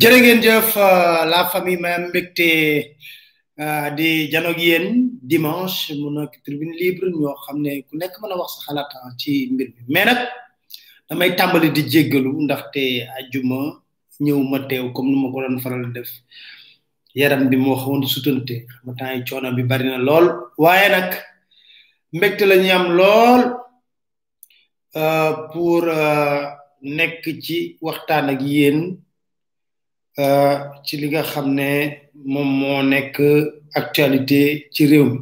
jërë ngeen jëf la famille ma mbégte di janoog yéen dimanche mu nekk tribune libre ñoo xam ne ku nekk mën a wax sa xalaat ci mbir mi mais nag damay tàmbali di jéggalu ndaxte ajuma ñëw ma teew comme nu ma ko doon faral def yaram bi moo xawoon sutante xam nga temps yi coono bi bari na lool waaye nag mbégte la ñu am lool pour nekk ci waxtaan ak yéen ci li nga xam ne moom moo nekk actualité ci réew mi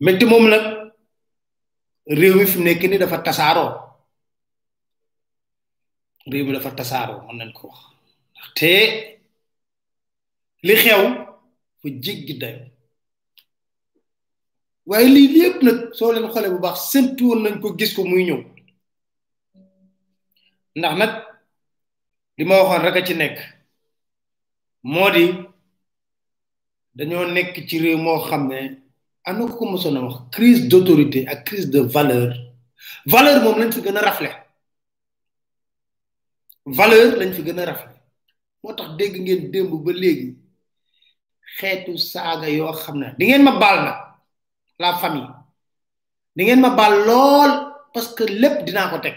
mbégte moom nag réew mi fi mu nekk ni dafa tasaaroo réew mi dafa tasaaroo mën nañ ko wax ndaxte li xew fa jéggi dayo waaye lii lépp nag soo leen xoolee bu baax séntu woon nañ ko gis ko muy ñëw ndax nag li ma waxoon rek a ci nekk moo di dañoo nekk ci réew moo xam ne am na ko mosoon a wax crise d' autorité ak crise de valeur valeur moom lañ fi gën a rafle valeur lañ fi gën a rafle moo tax dégg ngeen démb ba léegi xeetu saaga yoo xam ne di ngeen ma baal nag la famille di ngeen ma baal lool parce que lépp dinaa ko teg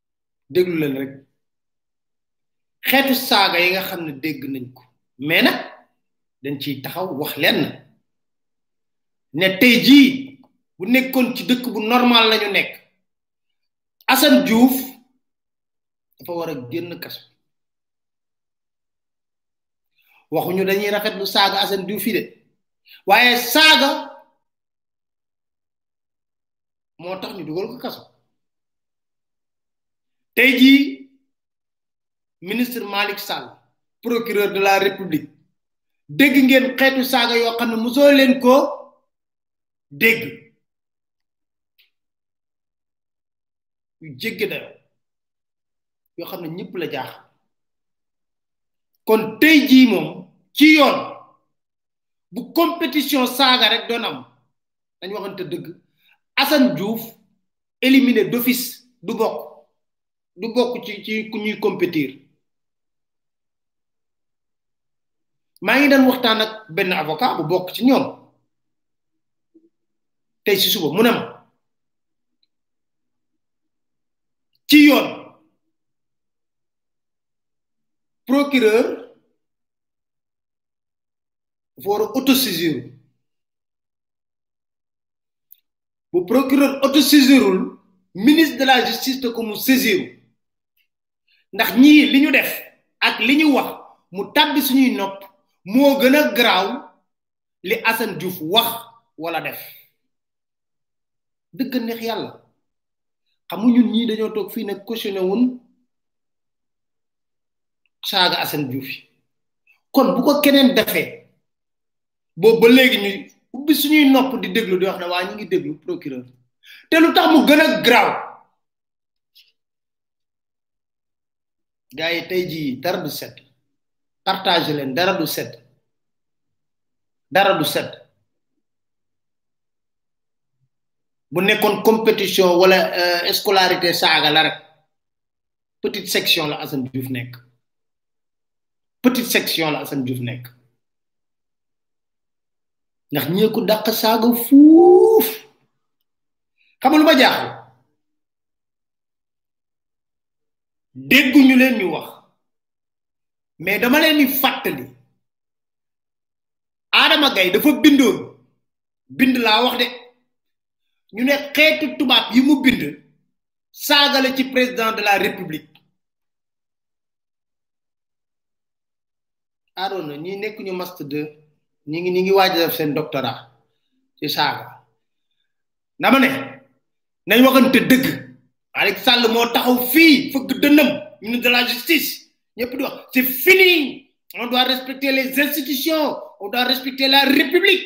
déglu leen rek xeetu saaga yi nga xam ne dégg nañ ko mais nag dañ ciy taxaw wax lenn ne tey jii bu nekkoon ci dëkk bu normal lañu nekk Assane Diouf dafa war a génn kaso waxuñu dañuy rafetlu saaga Assane Diouf fi de waaye saaga moo tax ñu dugal ko kaso tey jii ministre Malick Sall procureur de la république dégg ngeen xeetu saaga yoo xam ne mosoo leen ko dégg yu jéggi dayo yoo xam ne ñëpp la jaax kon tey jii moom ci yoon bu compétition saaga rek doon am dañ waxante dëgg Assane Diouf éliminé d'office du bokk du bokk ci ci ku ñuy compétir maa ngi doon waxtaan ak benn avocat bu bokk ci ñoom tey si suba mu ne ma ci yoon procureur dafa war a autosaisir bu procureur autosaisirul ministre de la justice te ko mu saisir ndax ñii li ñu def ak li ñu wax mu tàbbi suñuy nopp moo gën a garaaw li Assane Diouf wax wala def dëgg neex yàlla xam nga ñun ñii dañoo toog fii ne cautionné wun saaga Assane Diouf yi kon bu ko keneen defee boobu ba léegi ñuy ubbi suñuy nopp di déglu di wax ne waa ñu ngi déglu procureur te lu tax mu gën a graw gaa yi tey jii dara du set partage leen dara du set dara du set bu nekkoon compétition wala scolarité saaga la rek petite section la Assane Diouf nekk petite section la Assane Diouf nekk ndax ñee ko dàq saaga fuuf xam nga lu ma jaaxal dégguñu leen ñu wax mais dama leen di fàttali Adama Gaye dafa bindoon bind laa wax de ñu ne xeetu tubaab yi mu bind saagale ci président de la république Arona ñi nekk ñu master 2 ñi ngi ñi ngi waaj def seen doctorat ci saaga dama ne nañ waxante dëgg Malick Sall moo taxaw fii fëgg dënnam ministre de la justice ñëpp di wax c'est fini on doit respecter les institutions on doit respecter la république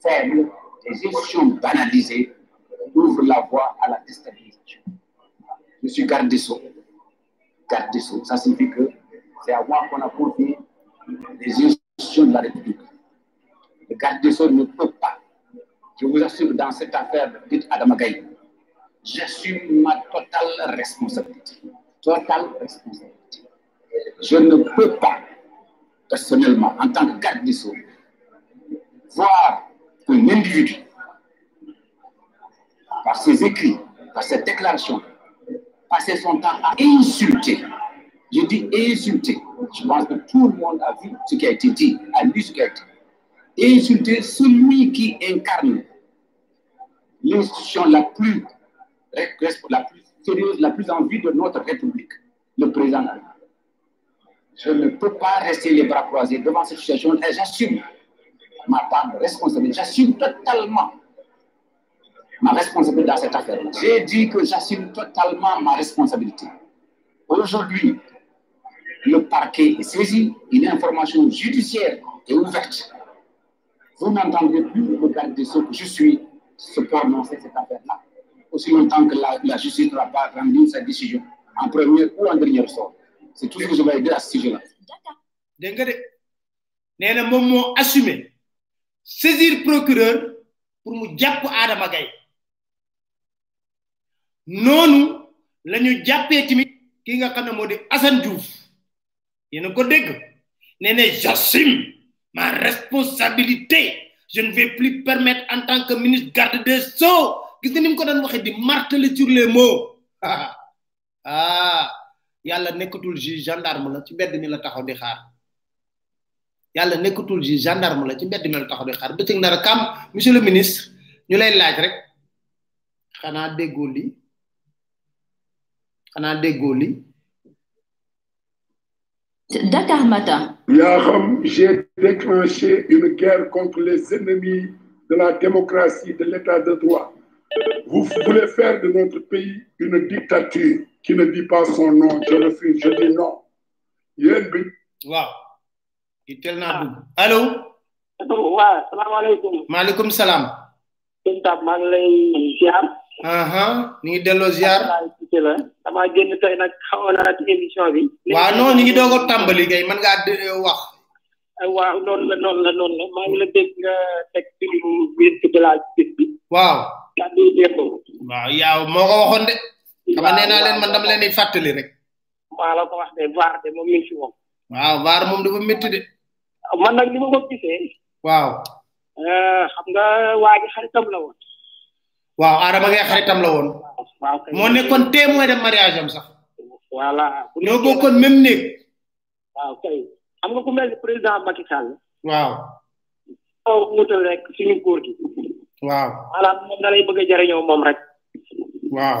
faibles, des institutions banalisées, ouvrent la voie à la déstabilisation. Je suis garde des sceaux. Garde des sceaux, ça signifie que c'est à moi qu'on a confié les institutions de la République. Le garde des Sceaux ne peut pas. Je vous assure, dans cette affaire, de Adam Gaye, j'assume ma totale responsabilité. Totale responsabilité. Je ne peux pas, personnellement, en tant que garde des Sceaux, voir un individu, par ses écrits, par ses déclarations, passer son temps à insulter j'ai dit insulter. Je pense que tout le monde a vu ce qui a été dit, a lu ce qui a été dit. Insulter celui qui incarne l'institution la plus, la plus sérieuse, la plus en vue de notre République, le président de Je ne peux pas rester les bras croisés devant cette situation et j'assume ma part de responsabilité. J'assume totalement ma responsabilité dans cette affaire. J'ai dit que j'assume totalement ma responsabilité. Aujourd'hui, le parquet est saisi, une information judiciaire est ouverte. Vous n'entendez plus le garde des Sceaux, je suis se prononcer cette affaire-là, aussi longtemps que la, la justice n'aura pas rendu sa décision, en premier ou en dernier sort. C'est tout ce que je vais dire à ce sujet-là. dégg nga de nee na moom moo assumé saisir procureur pour mu jàpp Adama Gaye noonu la ñu jàppee tamit ki nga xam ne moo di Assane Diouf yéen a ko dégg nee ne j'assume ma responsabilité je ne vais plus permettre en tant que ministre garde des Sceaux gis nga ni mu ko doon waxee di marteler sur les mots ah yàlla nekkatul juge gendarme la ci mbedd mi la taxaw di xaar yàlla nekkatul juge gendarme la ci mbedd mi la taxaw di xaar bëccëg dara kam monsieur le ministre ñu lay laaj rek xanaa déggoo li xanaa déggoo li Dakar Mata. j'ai déclenché une guerre contre les ennemis de la démocratie, de l'état de droit. Vous voulez faire de notre pays une dictature qui ne dit pas son nom. Je refuse, je dis non. Wow. i tel naa dugg allo waaw salaamaaleykum maaleykum salaam sëñ Tab maa ngi lay ziar aha ñu ngi delloo ziar laay cité la damaa génn tey nag xawoon naa ci émission bi waaw non ñu ngi doog a tàmbali kay mën ngaa de- wax waaw noonu la noonu la noonu la maa ngi la dégg nga teg ci biir ci village bis bi waaw kàddu yi démb waaw yaaw moo ko waxoon de xam nga nee naa leen man dama leen di fàttali rek maa la ko wax de vaar de moom mi ngi si moom. waaw vaar moom dafa métti de. man nag li ma ko gisee. waaw. Euh, xam nga waa ji xaritam la woon. waaw Adama ngay xaritam la woon. waaw kay moo nekkoon témoin de mariage am sax. voilà. ñoo bokkoon même néeg. waaw kay xam nga ku mel ni président Macky Sall. waaw. oo mutal rek suñu góor gi. waaw. maanaam moom da lay bëgg a jariñoo moom rek. waaw.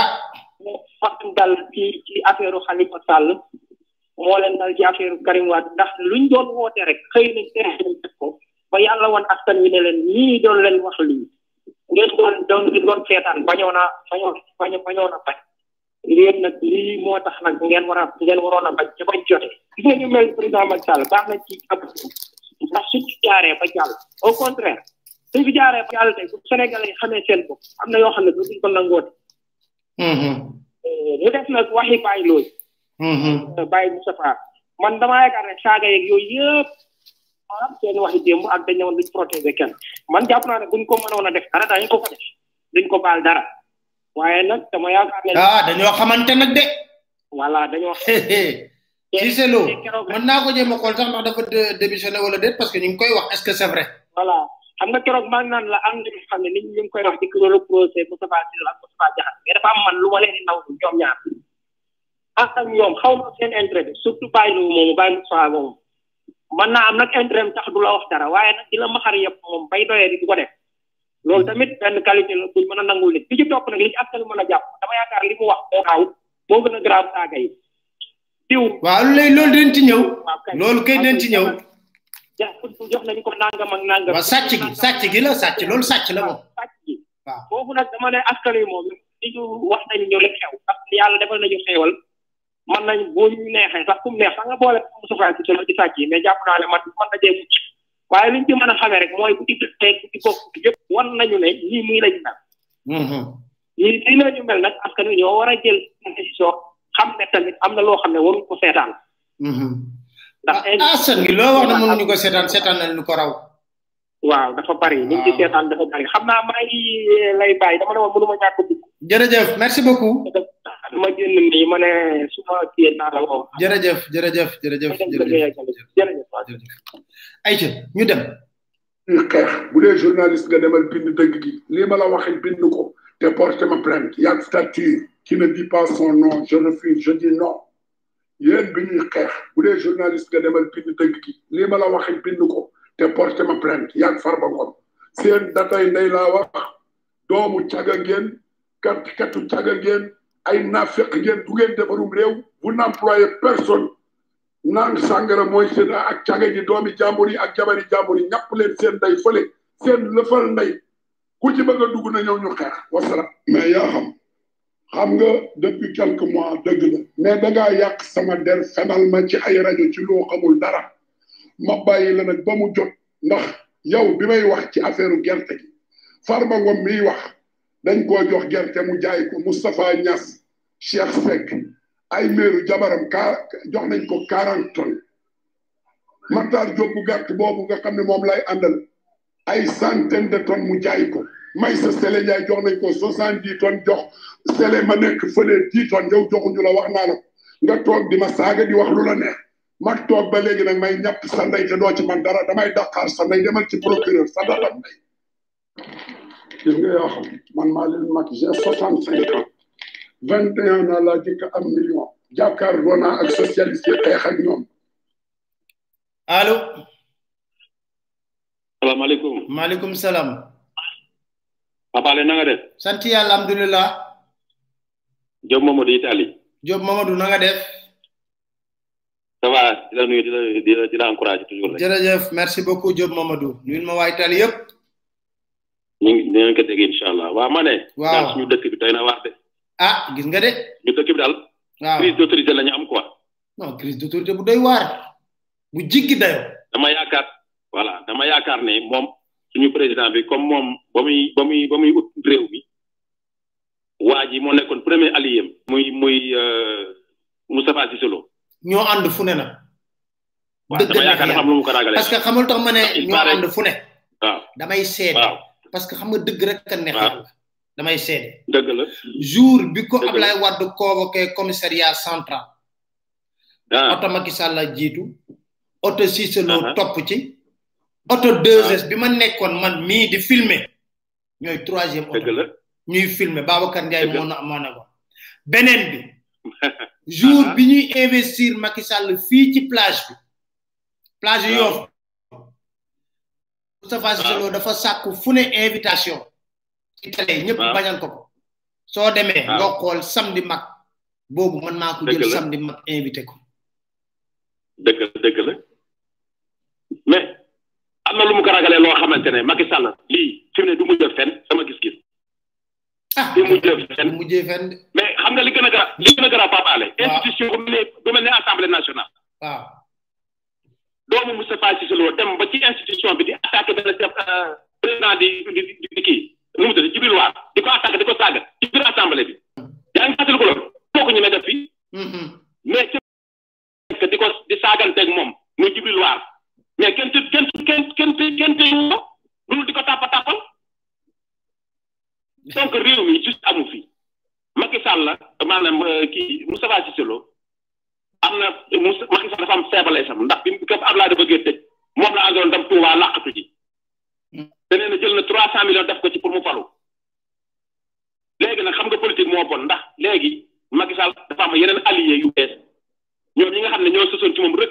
ah moo xam dal ci ci affaire Khalifa Sall moo leen dal ci affaire Karim Wade ndax luñ doon woote rek xëy nañ tere nañ def ko ba yàlla woon askan wi ne leen ñii doon leen wax lii ngeen doon doon ngeen doon seetaan bañoo naa bañoo bañoo bañoo na bañ léegi nag lii moo tax nag ngeen war a ngeen waroon a bañ ca bañ jote gis nga ñu mel président Macky Sall baax na ci ab ndax su ci jaaree ba jàll au contraire suñ fi jaaree ba yàlla tey bu Sénégalais yi xamee seen bopp am na yoo xam ne dootuñ ko nangooti. Mm-hmm. Euh, mu def nag waxi Baye Looy. Mm-hmm. Euh, Baye Moustapha man damaa yaakaar ne saaga yeeg yooyu yëpp maanaam seen waxi démb ak dañ ne woon duñ protéger kenn man jàpp naa ne buñ ko mënoon a def dara daañu ko ko def duñ ko baal dara. waaye nag dama yaakaar ne ah dañoo xamante nag de voilà dañoo Cissé Lo mën naa ko jéem a xool sax ndax dafa démissionné wala déet parce que ñu ngi koy wax est-ce que c'est vrai voilà xam nga keroog maa ngi naan la am na ñoo xam ne nit ñi ñu ngi koy wax di ko loolu procès Moustapha Cissé Lo ak Moustapha Diakhaté mais dafa am man lu ma leen di naw ñoom ñaar ak ak ñoom xaw ma seen intérêt bi surtout bàyyi lu moomu bàyyi Moustapha moomu mën naa am nag intérêt am tax du la wax dara waaye nag di la maxar yëpp moom bay doyee di du ko def loolu tamit benn qualité la buñ mën a nangul nit bi ci topp nag li ci askan mën a jàpp dama yaakaar li mu wax moo xaaw moo gën a grave saaga yi diw waaw léegi loolu dañ ci ñëw loolu kay dañ ci ñëw jox nañ ko nangam ak nangam waaw sàcc gi sàcc gi la sàcc loolu sàcc la moom sàcc gi waaw foofu nag dama ne askan yi moom li ñu wax nañ ñu li xew parce que yàlla defal nañu xeewal man nañ boo ñu neexee sax kum neex sax nga boole mu sufraay ci solo ci sàcc yi mais jàpp naa ne man man na jee mucc waaye liñ ci mën a xamee rek mooy bu ci tey bu ci bokk yëpp wan nañu ne ñii muy lañ mel mm-hmm. ñii lii la ñu mel nag askan wi ñoo war a jël décision xam ne tamit am na loo xam ne waruñ ko seetaan mm-hmm. ndax ah, askan wi loo wax ne mënuñu ko seetaan seetaan nañ lu ko raw waaw dafa bari li ci seetaan dafa bari xam naa maa ngi eh, lay bàyyi dama ne woon mënuma ñàkk dugg jërëjëf merci beaucoup ma génn nii ma ne su ma kii naa la woo jërëjëf jërëjëf jërëjëf jërëjëf jërëjëf ayca ñu dem xeex bu dee journaliste nga demal bind dëgg gi lii ma la waxee bind ko te porte ma plainte yaa statut qui ne dit pas son nom je refuse je dis non yéen bi ñuy xeex bu dee journaliste nga demal bind dëgg gi lii ma la waxi bind ko te porté ma plainte yàgg Farba Ngom seen datay ndey laa wax doomu caga ngeen kat katu caga ngeen ay naafeq ngeen du ngeen defarum réew vous n'employez personne naan sàngara mooy seen ak caga ji doomi jàmbur yi ak jabari jàmbur yi ñàpp leen seen ndey fële seen lëfal ndey ku ci bëgg a dugg na ñëw ñu xeex wasalaam mais yaa xam xam nga depuis quelques mois dëgg la mais dangaa yàq sama der fenal ma ci ay rajo ci loo xamul dara ma bàyyi la nag ba mu jot ndax yow bi may wax ci affaire gerte gi Farba Ngom miy wax dañ koo jox gerte mu jaay ko Moustapha Niass Cheikh Seck ay meeru jabaram ka jox nañ ko quarante tonnes Matar Diop bu gàtt boobu nga xam ne moom lay àndal ay centaine de tonnes mu jaay ko may sa sele jaay jox nañ ko soixante dix tonnes jox sele ma nekk fële dix tonnes yow joxuñu la wax naa la nga toog di ma saaga di wax lu la neex ma toog ba léegi nag may ñàpp sa ndey te doo ci man dara damay daqaar sa ndey demal ci procureur sa dara ndey gis nga yoo xam man maa leen mag j'ai soixante cinq ans vingt et un ans laa jëkk am million jàkkaarloo naa ak socialiste yi xeex ak ñoom allo salaamaaleykum maaleykum salaam Papaale na nga def sant yàlla alhamdulilah Diop Mamadou Italie Diop Mamadou na nga def ça va di la nuyu di la di la di la encouragé toujours rek jërëjëf merci beaucoup Diop Mamadou nuyul ma waa Italie yëpp ñu ngi dinañ ko dégg incha allah waa ma ne Waaw. daal suñu dëkk bi doy na waar de ah gis nga de ñu dëkk bi daal waaw crise d'autorité la ñu am quoi non crise d'autorité bu doy waar bu jiggi dayo dama yaakaar voilà dama yaakaar ne moom suñu président bi comme moom ba muy ba muy ba muy ut réew mi waa ji moo nekkoon premier allié muy muy euh, Moustapha Cissé Lo ñoo ànd fu ne nag waaw dama yaakaar dafa am lu mu ko ragalee parce que xamul tax ma ne ñoo ànd fu ne waaw damay seede waaw parce que xam nga dëgg rek kan neex yàlla damay seede dëgg la jour bi ko Ablaye Wade convoqué commissariat central ah oto Macky Sall la jiitu oto Cissé Lo Aha. topp ci oto 2S bi ma nekkoon man mii di filmer ñooy troisième oto dëgg la ñuy filmer Babacar Ndiaye Dëgg la. moo na moo na ko beneen bi jour Aha. bi ñuy investir Macky Sall fii ci plage bi plage Waaw. Yoff Moustapha Cissé Lo dafa sàkku fu ne invitation ci télé ñëpp Waaw. bañal ko ko soo demee Waaw. nga xool samedi mag boobu man maa ko Dëgg jël la. samedi mag invité ko dëgg la dëgg la mais am na lu mu ko ragalee loo xamante ne Macky Sall lii fi mu ne du mu jël fenn sama gis-gis ah du mu jël fenn mu mujjee fenn de. mais xam nga li gën a garab li gën a garab Pape Alé Waaw. institution bu mel ne bu mel ne assemblée nationale waaw doomu Moustapha Cissé Lo dem ba ci institution bi di attaqué benn chef euh, président di di di kii nu mu tudd Jibril Waar di ko attaqué di ko saaga ci biir assemblée bi yaa ngi fàttali ko loolu kooku ñu may def fii mm-hmm. mais ci di ko di saaganteeg moom muy Jibril Waar mais kenn te kenn kenn kenn kenn te ko loolu di ko tàppa tàppal donc réew mi juste amu fi Macky Sall la maanaam euh, kii Moustapha Cissé Lo am na Moussa Macky Sall dafa am faiblesse am ndax bi mu képp Abdoulaye da bëggee tëj moom la àndoon dem Touba làqatu ji. Hmm. te nee na jël na trois cent millions def ko ci pour mu falu. léegi nag xam nga politique moo bon ndax léegi Macky Sall dafa am yeneen alliés yu bees ñoom ñi nga xam ne ñoo sosoon ci moom rek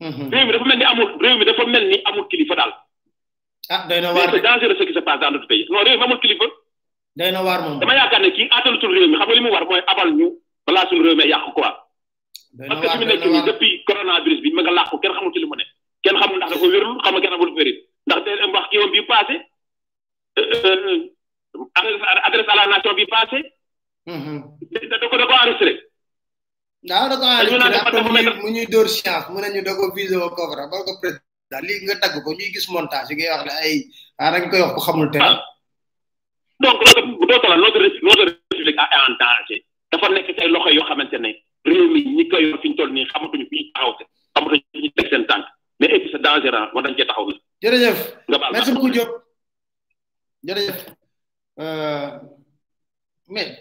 Mhm. réew mi dafa mel ni amul réew mi dafa mel ni amul kilifa daal. ah doy na waar c'est dangereux ce qui se passe dans notre pays non réew mi amul kilifa. doy na waar moom dama yaakaar ne kii attanutul réew mi xam nga li mu war mooy abal ñu balaa suñu réew mi yàq quoi. parce que fi mu nekk nii depuis coronavirus bi ma nga làqu kenn xamul ci li mu ne. kenn xamul ndax dafa wérul xam nga kenn xamul wérit ndax day wax kii woon bii passé euh, euh, adresse à la nation bii passé. Mhm. da ko da ko enregistré. waaw da ko dañu naan dafa dafa mel mu ñuy dóor science mu ne ñu da ko visé wa Cobra ba ko président lii nga tagg ko ñuy gis montage yi ngay wax ne ay ah dañ koy wax ko xamul te ah. donc loolu doo soxla loolu loolu république a en danger dafa nekk ci ay loxo yoo xamante ne réew mi ñi koy yor fi ñu toll nii xamatuñu fi ñu taxaw te xamatuñu fi ñu teg seen tànk mais et puis c'est dangereux war nañ cee taxaw nag jërëjëf nga baal merci beaucoup Diop jërëjëf euh, mais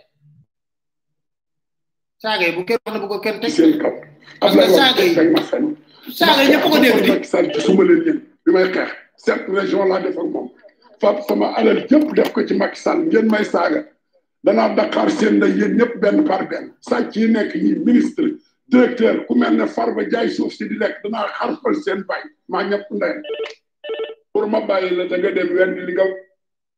saaga yi bu kenn wax na bu ko kenn teg seen kaw parce que saaga yi saaga yi ñëpp ko dégg di Macky Sall ci suma leen yéen bi may xeex sept région laa def ak moom fab sama alal yëpp def ko ci Macky Sall ngeen may saaga danaa Dakar seen nday yéen ñëpp benn par benn sàcc yi nekk ñi ministre directeur ku mel ne Farba jaay suuf si di lekk danaa xarfal seen bay maa ñëpp ndeyam pour ma bàyyi la da nga dem wenn li nga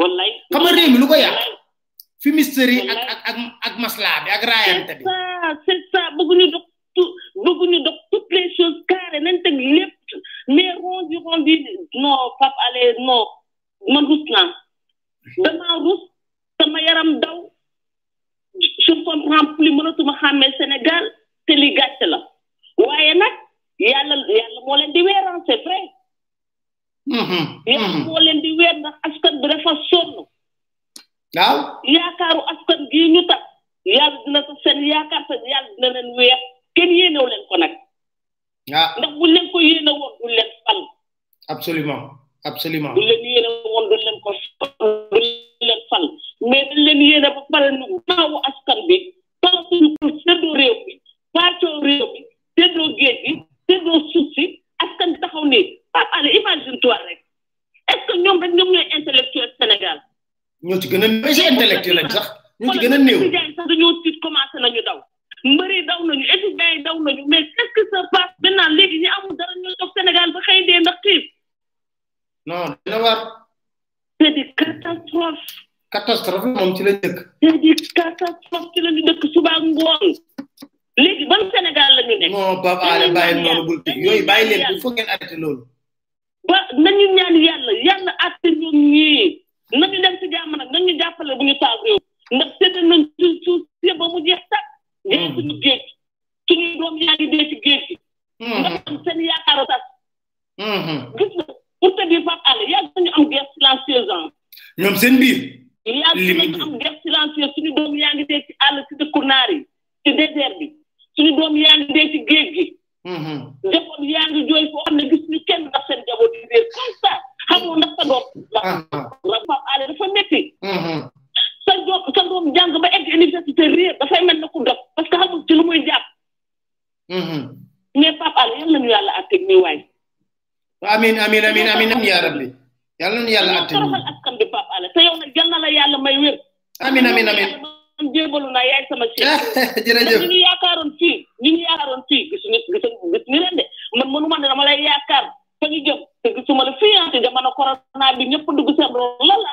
wallaay xam nga réew mi lu ko yàq fi mystère yi ak ak ak ak maslaa bi ak raayante bi ça c'est ça bëgguñu dox tout bëgguñu dox toutes les choses carrées nañ teg lépp mais rendu rendu non Pape Alé non man rus naa damaa rus sama yaram daw je ne comprends plus mënatuma xàmmee Sénégal te li gàcce la waaye nag yàlla yàlla moo leen di weeraan c'est vrai Mm-hmm. yàlla mm-hmm. moo leen di weer ndax askan bi dafa sonn. waaw yaakaaru askan gii ñu tax yàlla dina ko seen yaakaar seen yàlla dina leen weer kenn yéenew leen ko nag. waaw ah. ndax bu leen ko yéene woon du leen fal. absolument absolument bu leen yéene woon du leen ko du leen fal mais dañ leen yéene ba pare nu naawu askan bi. toog ñu ko séddoo réew mi wàccoo réew mi séddoo géej gi séddoo suuf si askan taxaw nii Pape Alé imagine toi rek est-ce que ñoom rek ñoom ñooy intellectuel Sénégal. ñoo ci gën a néew si intellectuel lañ sax ñoo ci gën a néew. sax dañoo tiit commencé nañu daw. mbëri daw nañu étudiants yi daw nañu mais qu'est-ce que ça passe maintenant léegi ñu amul dara ñoo toog Sénégal ba xëy dee ndax xiif. non dina war. c'est des catastrophes. catastrophe moom ci la dëkk. c'est des catastrophes ci la ñu dëkk suba ak ngoon. léegi ban Sénégal la ñu nekk. non Pape Alé bàyyi noonu bul tëj yooyu bàyyi leen il faut ngeen arrêté loolu. ba nañu ñaan yàlla yàlla àtte ñoom ñii nañu dem si jàmm nag nañu jàppale bu ñu taal réew ndax sédd nañ suuf suuf si ba mu jeex sax. jeex hmm. suñu géej suñu doom yaa ngi dee ci géej gi. Hmm. ndax seen yaakaar a tas. Mm-hmm. gis nga pour te dire Pape Alé yàgg nañu am guerre silencieuse ah. ñoom seen biir. yàgg nañu am guerre silencieuse suñu doom yaa ngi dee ci àll ci dëkku naar yi ci désert bi suñu doom yaa ngi dee ci géej gi. Mm-hmm. njaboot yaa ngi jooy foo xam ne gis ñu kenn ndax seen njaboot yi réer comme ça xamoo ndax sa doom. ndax ah, ah. Pape Alé dafa métti. Mm-hmm. sa doom sa doom jàng ba egg université réer dafay mel na ku dof parce que xamul ci lu muy jàpp. Mm-hmm. mais Pape Alé yal nañu yàlla àtteeg nii waay. amiin amiin amiin amiin amiin yaa rabbi yal nañu yàlla àtteeg nii. askan bi Pape Alé te yow nag yal na la yàlla may wér. amiin amiin amiin. man jébalu naa yaay sama chef. jërëjëf ñu yaakaaroon fii ñu ñu yaakaaroon fii gis ñu gis gis ñu leen de man mënu ma ne dama lay yaakaar fa ñu jëm te gisuma la fii ah te jamono corona bi ñëpp dugg seen loolu la la.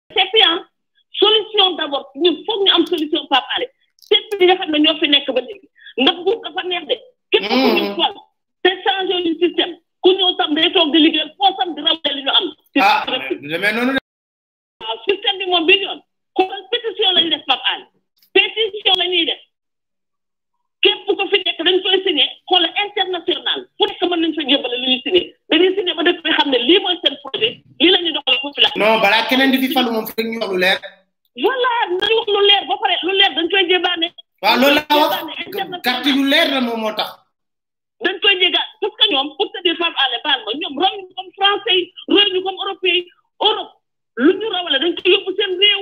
seppi am solution d' abord ñun foog ñu am solution Pape Alé seppi bi nga xam ne ñoo fi nekk ba léegi ndax buur dafa neex de képp ku ñu hmm. fal te changé ñu système ku ñëw tam day toog di liggéey foo sam di rawale li ñu am ah demee noonu waaw système bi moom bi yoon xoolal pétition lañu def Pape Alé pétition la ñuy def képp ko fi nekk dañ koy signé xool international fu nekk mën nañ fa jébbale lu ñu signé dañuy signé ba dëkk bi xam ne lii mooy seen projet lii la ñuy doxal population. non balaa keneen di fi falu moom fi ñu wax lu leer. voilà nañu wax lu leer ba pare lu leer dañ koy jébaane. waaw loolu laa wax carte lu leer la moom moo tax. dañ koy jéga parce que ñoom pour te dire Pape Alé baal ma ñoom roy ñu comme français yi roy ñu comme européen yi Europe lu ñu rawale dañ koy yóbbu seen réew.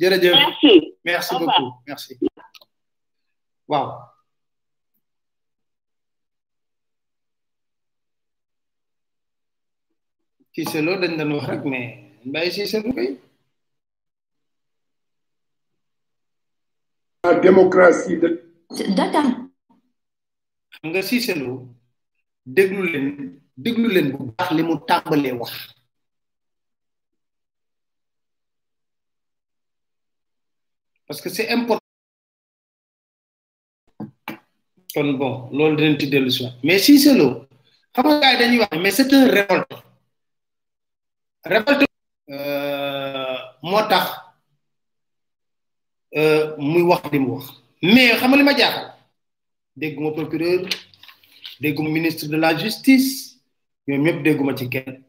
jërëjëf merci merci beaucoup merci waaw Cissé Lo dañ doon wax rek mais bàyyi Cissé Lo kay la démocratie de Dakar xam nga Cissé Lo déglu leen déglu leen bu baax li mu tàmbalee wax parce que c'est important kon bon loolu dinañ ci dellu si waat mais Cissé Lo xam nga gars yi dañuy wax mais c'est un révolte révolte moo tax muy wax li mu wax mais xam nga li ma jaaxal dégguma procureur dégguma ministre de la justice ñoom ñëpp dégguma ci kenn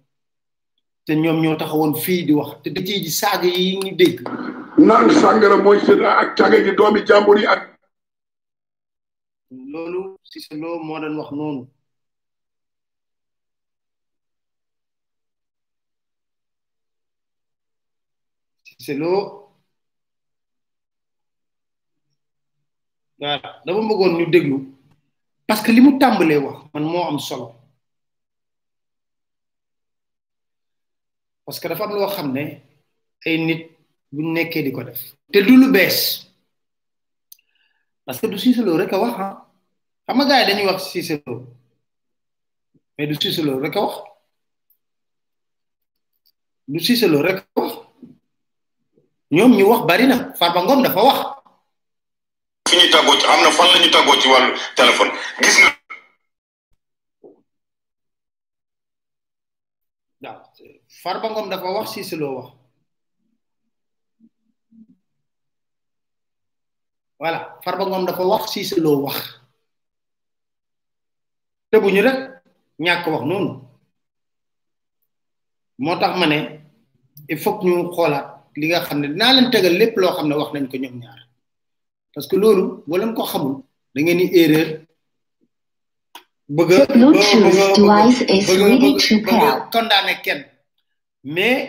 te ñoom ñoo taxawoon fii di wax te da ciy saaga yi ñu dégg naan sàngara mooy sëra ak caga ji doomi jàmbur yi ak loolu si sa loo moo doon wax noonu si sa loo waaw dama bëggoon ñu déglu parce que li mu tàmbalee wax man moo am solo parce que dafa am loo xam ne ay nit bu nekkee di ko def te du lu bees parce que du Cissé Lo rek a wax ah xam nga gars yi dañuy wax Cissé Lo mais du Cissé Lo rek a wax du Cissé Lo rek a wax ñoom ñu wax bari na Farba Ngom dafa wax fi ñu tàggoo ci am na fan la ñu tàggoo ci wàllu téléphone gis nga waaw Farba Ngom dafa wax si si loo wax voilà Farba Ngom dafa wax si si loo wax te bu ñu rek ñàkk wax noonu moo tax ma ne il faut que ñu xoolaat li nga xam ne dinaa leen tegal lépp loo xam ne wax nañ ko ñoom ñaar parce que loolu boo leen ko xamul da ngeen di erreur bëgg a bëgg a Bluetooth device is bëgg a ready bëgg to a bëgg a pair. condamné kenn mais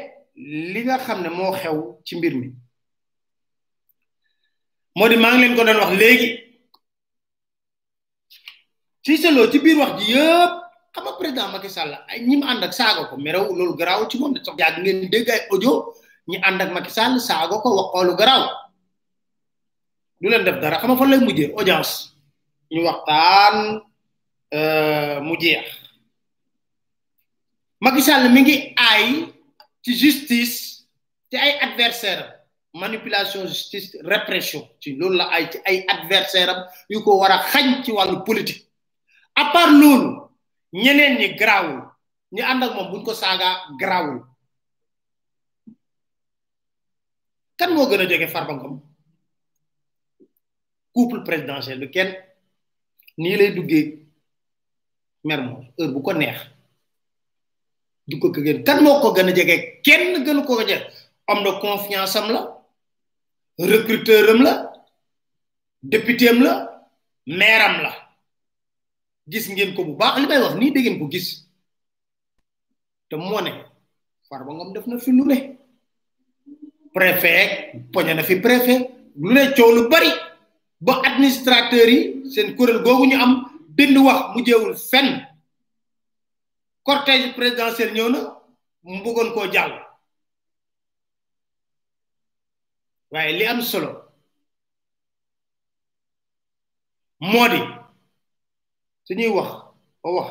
li nga xam ne moo xew ci mbir mi moo di maa ngi leen ko doon wax léegi Cissé Lo ci biir wax ji yëpp xam nga président Macky Sall ay ñi mu ànd ak saaga ko merew loolu garaaw ci moom de sax yàgg ngeen dégg ay audio ñi ànd ak Macky Sall saaga ko wax xoolu garaaw du leen def dara xam nga fan lay mujjee audience ñu waxtaan mu jeex Macky Sall mi ngi aay ci justice te ay adversaire am manipulation justice répression ci loolu la ay ci ay adversaire am yu ko war a xañ ci wàllu politique à part loolu ñeneen ñi garaawul ñu ànd ak moom buñ ko saagaa garaawul kan moo gën a jege Farba Ngom couple présidentiel bi kenn nii lay duggee mer moom heure bu ko neex du ko ko gën kan moo ko gën a jege kenn gënu ko ko jege am na confiance am la recruteur am la député am la maire am la gis ngeen ko bu baax li may wax nii da ngeen ko gis te moo ne Farba Ngom def na fi lu ne préfet poñe na fi préfet lu ne coow lu bari ba administrateur yi seen kuréel googu ñu am bind wax mu jeewul fenn cortège présidentiel ñëw na mu bëggoon koo jàll waaye li am solo moo di su ñuy wax ba wax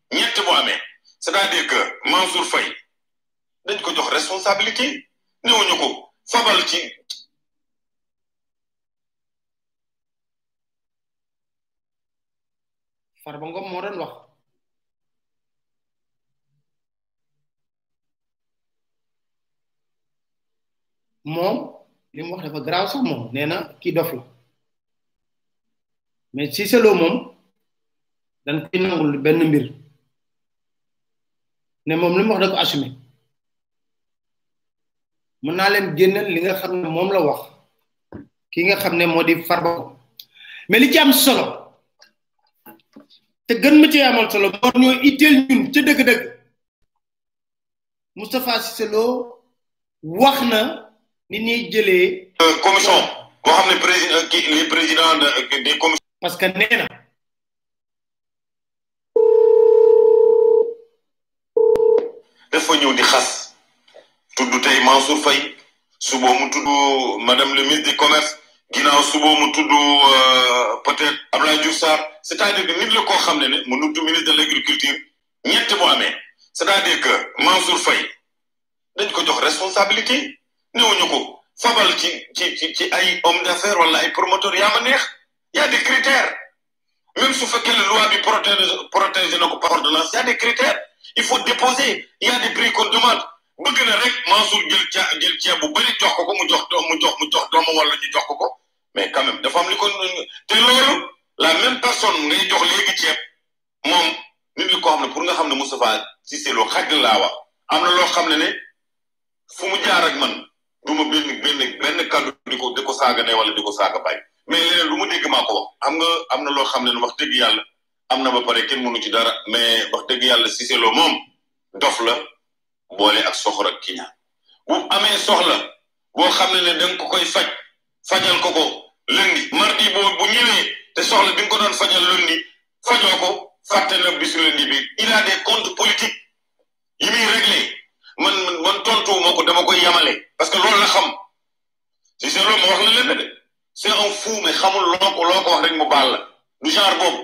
ñett bu amee c'est-à-dire que Mansour Faye dañ ko jox responsabilité néewuñu ko fabal ci Farba Ngom moo doon wax moom li mu wax dafa garaaw sax moom nee na kii dof la mais Cissé Lo moom dañ koy nangul benn mbir ne moom li mu wax da ko assumé mën naa leen génnal li nga xam ne moom la wax ki nga xam ne moo di Farba mais li ci am solo te gën ma ci amal solo moo ñoo itteel ñun ca dëgg-dëgg Moustapha Cissé Lo wax na ni ñuy jëlee. commission boo xam ne président kii les présidents de des commissions. parce que nee na. dafa ñëw di xas tudd tey Mansour Faye suba mu tudd madame le ministre du commerce ginnaaw suba mu tudd peut-être Abdoulaye Diouf Sarr c'est-à-dire que nit la koo xam ne ne mu tudd ministre de l'agriculture ñett bu amee c'est-à-dire que Mansour Faye dañ ko jox responsabilité néewuñu ko fabal ci ci ci ci ay homme d'affaires wala ay promoteur yaa ma neex y a des critères même su fekkee la loi bi protège protège na ko par ordonnance y a des critères il faut déposer y a des prix qu'on demande bëgg na rek Mansour jël ca jël ceeb bu bëri jox ko ko mu jox doom mu jox mu jox doomam wala ñu jox ko ko mais quand même dafa am li ko te loolu la même personne ngay jox léegi ceeb moom nit li ko xam ne pour nga xam ne Moustapha Cissé Lo xaj la laa wax am na loo xam ne ne fu mu jaar ak man du ma benn benn benn kàddu di ko di ko saaga ne wala di ko saaga bàyyi mais leneen lu mu dégg maa ko wax am nga am na loo xam ne wax dëgg yàlla am na ba pare kenn mënu ci dara mais wax dëgg yàlla Cissé Lo moom dof la boole ak soxor ak kiñaan bu amee soxla boo xam ne ne danga ko koy faj fajal ko ko lundi mardi boo bu ñëwee te soxla bi nga ko doon fajal lundi fajoo ko fàtte na bisu lundi bi il a des comptes politiques yi muy réglé man man tontu moo ko dama koy yamale parce que loolu la xam si c'est loolu ma wax la leen de c'est un fou mais xamul loo ko loo ko wax rek mu baal la du genre boobu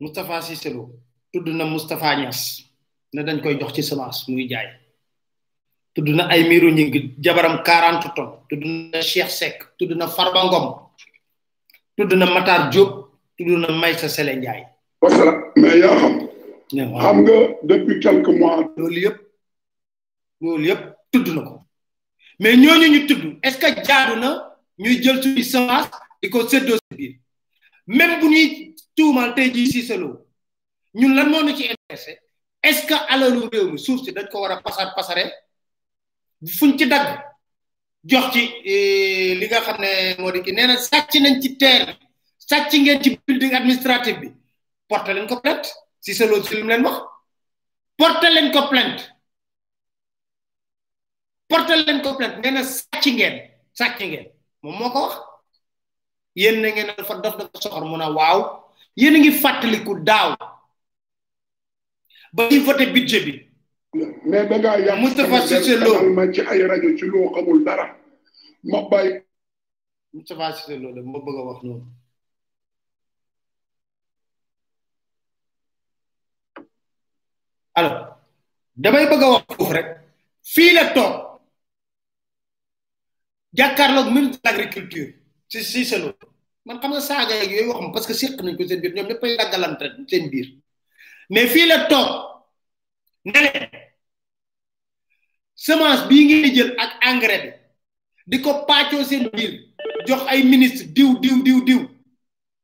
Moustapha Cissé Lo tudd na Moustapha Niass ne dañ koy jox ci semence muy jaay tudd na ay miiru ñi ngi jabaram 40 tonnes tudd na Cheikh Seck tudd na Farba Ngom tudd na Matar Diop tudd na Maysa Sele Ndiaye. wasalaam mais yaa xam. xam nga depuis quelques mois. loolu yëpp. loolu yëpp tudd na ko mais ñooñu ñu tudd est ce que jaadu na ñuy jël suñu semence di ko séddoo si biir même bu ñuy tuumal tey jii si selo ñun lan moo ñu ci intéressé est ce que alalu réew mi suuf si dañ ko war a pasar pasare fuñ ci dagg jox ci eh, li nga xam ne moo di ki nee na sàcc nañ ci terre sàcc ngeen ci building administratif bi porte leen ko plainte si selo si lu mu leen wax porté leen ko plainte porté leen ko plainte nee na sàcc ngeen sàcc ngeen moom moo ko wax yéen na ngeen dafa dof dafa soxor mun a waaw yéen a ngi fàttaliku daaw ba ñuy voté budget bi mais da ngaa yàq Moustapha sama Cissé Lo. kanam ma ci ay rajo ci loo xamul dara ma bàyyi Moustapha Cissé Lo de moo bëgg a wax noonu alors damay bëgg a wax foofu rek fii la toog jàkkaarloog ministre de l'agriculture si si selo man xam nga saaga yeeg yooyu waxam parce que séq nañ ko seen biir ñoom ñëppay daggalante seen biir mais fii la toog ne leen semence bii ngeen jël ak engrais bi di ko pàccoo seen biir jox ay ministre diw diw diw diw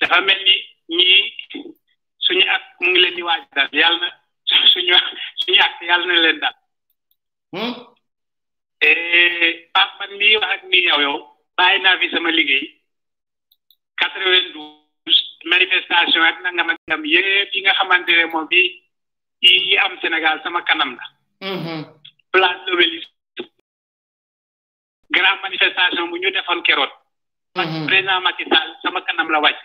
dafa mel ni ñii suñu at mu ngi leen di waaj daal yàlla na suñu suñu at yàlla na leen daal. Hmm? Eh, Pape man mii wax ak mii yow yow bàyyi naa fi sama liggéey quatre vingt douze manifestation ak nangam ak nangam yëpp yi nga xamante ne moom bi yi am Sénégal sama kanam la. Hmm. place de grand manifestation bu ñu defoon keroot parce que président Macky Sall sama kanam la wàcc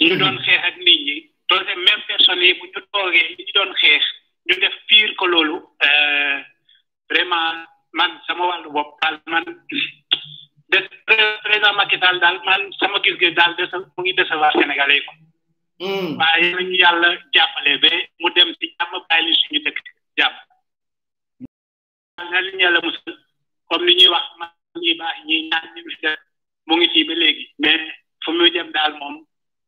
ñu doon xeex ak nit ñi doon te même personne yi bu ñu toogee li ñu doon xeex ñu def pire que loolu vraiment man sama wàllu bopp daal man de président Macky Sall daal man sama gis-gis daal de mu ngi décevoir Sénégalais yi ko waaye nañu yàlla jàppale ba mu dem si jàmm bàyyi li suñu dëkk jàmm na li ñela musal comme ni ñuy wax ma ñi baax ñi ñaan ñi fi def mu ngi ci ba léegi mais fu mu jëm daal moom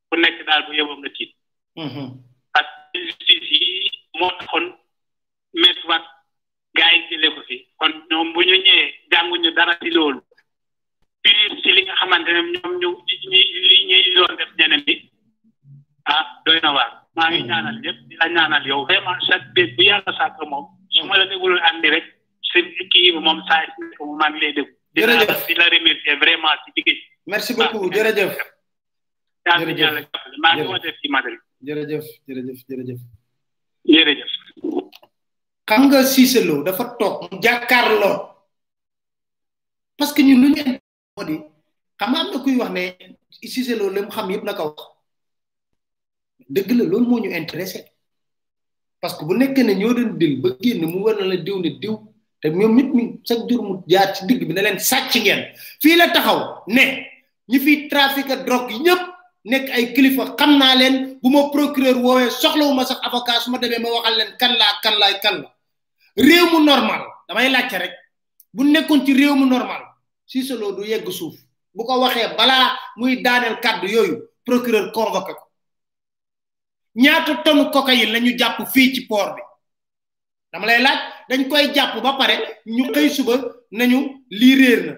ku nekk daal bu yeboom na tiit mm-hmm. parce que injustice yi moo taxoon maître wat gars yi jëlee ko fi kon ñoom bu ñu ñëwee jànguñu dara ci loolu pire ci li nga xamante ne ñoom ñu ñi ñi doon def ñeneen bi ah doy na waar maa ngi ñaanal ñëpp di la ñaanal yow vraiment chaque bés bu yàlla sàkk moom su ma la déggul andi rek seen kii bi moom saa si nekk moom maa ngi lay dégg di la Jërëjëf. di la remercier vraiment ci liggéey merci beaucoup jërëjëf ñaan Jërëjëf. yàlla jàppale maa ngi Jërëjëf. wootee ci Madrid jërëjëf jërëjëf jërëjëf jërëjëf xam nga Cissé Lo dafa toog mu jàkkaarloo parce que ñun lu ñu moo di xam nga am na kuy wax ne Cissé Lo la mu xam yëpp na ko wax dëgg la loolu moo ñu intéressé parce que bu nekkee ne ñoo doon dil ba génn mu war na la diw ne diw te ñoom nit mi chaque jour mu jaar ci digg bi ne leen sàcc ngeen fii la taxaw ne ñi fiy trafic drogue yi ñëpp nekk ay kilifa xam naa leen bu ma procureur woowee soxlawuma sax avocat su ma demee ma waxal leen kan laa kan laay kan la réew mu normal damay laajte rek bu nekkoon ci réew mu normal si solo du yegg suuf bu ko waxee balaa muy daaneel kàddu yooyu procureur convoqué ko ñaata tonu cocaïne la ñu jàpp fii ci port bi dama lay laaj dañ koy jàpp ba pare ñu xëy suba nañu lii réer na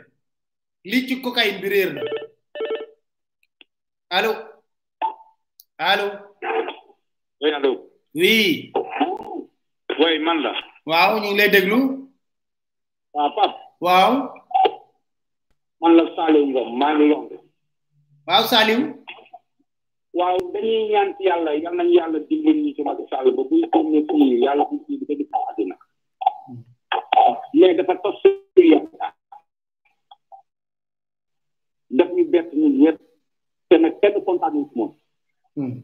lii ci cocaïne bi réer na allo allo oui allo oui oui man la waaw ñu ngi lay déglu waaw pap waaw man la Saliou Ngom maa ngi yomb waaw Saliou waaw dañuy ñaan ci yàlla yal nañu yàlla dimbal ñu ci Macky Sall ba buy génne fii yàlla bu ci dafa def àddina mais dafa tos suñu yaakaar daf ñu bett ñun ñëpp te nag kenn kontaan ñu ci moom. Hmm.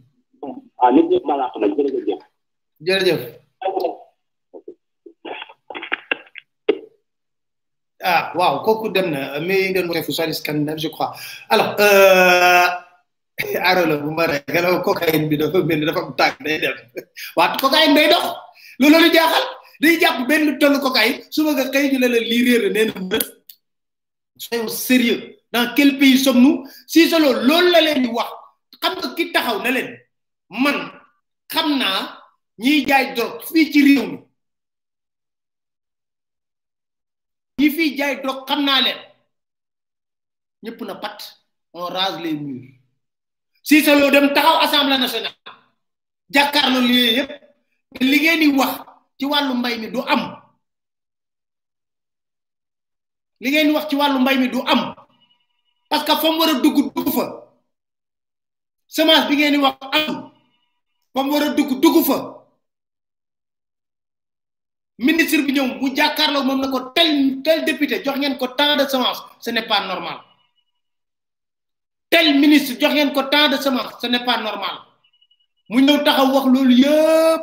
waaw nit ñi balaa xam nag jërëjëf. jërëjëf. ah waaw kooku dem na mais yi ngeen woote fu sori scandinave je crois alors euh, arola bu ma rek galaw cocaïne bi dafa mel ni dafa am tànk day dem waa cocaïne day dox loolu lu jaaxal day jàpp benn tonn cocaïne su ma nga xëy ñu ne la lii réer na nee na soyons sérieux dans quel pays sommes-nous si solo loolu la leen di wax xam nga ki taxaw na leen man xam naa ñiy jaay drogue fii ci réew mi ñi fiy jaay drogue xam naa leen ñëpp na pat on rase les murs si solo dem taxaw assemblée nationale jàkkaarloo li yëpp li ngeen di wax ci wàllu mbay mi du am li ngeen wax ci wàllu mbay mi du am parce que fa mu war a dugg dugg fa semence bi ngeen di wax am fa mu war a dugg dugg fa ministre bi ñëw mu jàkkaarloo moom na ko tel tel député jox ngeen ko temps de semence ce n'est pas normal tel ministre jox ngeen ko temps de semence ce n'est pas normal mu ñëw taxaw wax loolu yëpp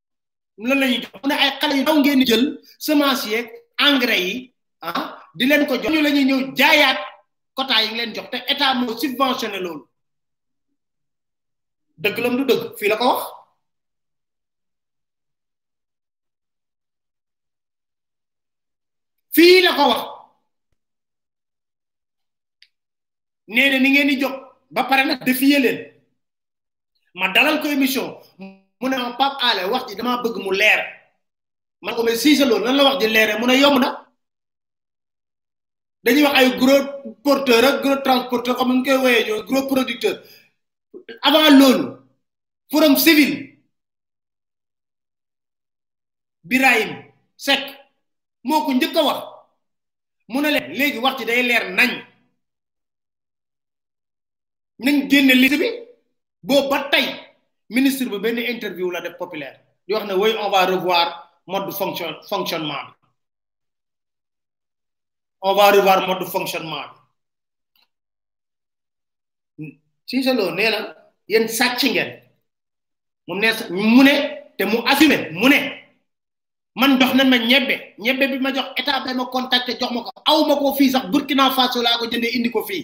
lan la ñuy jox mu ne ay xale yu ndaw ngeen di jël semence yeeg engrais yi ah di leen ko jox ñu la ñuy ñëw jaayaat quota yi ngi leen jox te état moo subventionné loolu dëgg lam du dëgg fii la ko wax fii la ko wax nee na ni ngeen di jox ba pare nag défier leen ma dalal ko émission mu ne ma Pape Alé wax ji damaa bëgg mu leer man ko mais Cissé Lo nan la wax ji leeree mu ne yomb na dañuy wax ay gros porteur ak gros transporteur comme ni ñu koy woyee ñoom gros producteur avant loolu forum civil Birahim Seck moo ko njëkk a wax mu ne leen léegi wax ci day leer nañ nañ génne liste bi boobu ba tey ministre bi benn interview la def populaire di wax ne woy on va revoir mode de fonction fonctionnement bi on va revoir mode de fonctionnement bi si solo nee na yéen sàcc ngeen mu ne mu ne te mu assumé mu ne man dox nañ ma ñebbe ñebbe bi ma jox état bay ma contacté jox ma ko aw ma ko fii sax Burkina Faso laa ko jëndee indi ko fii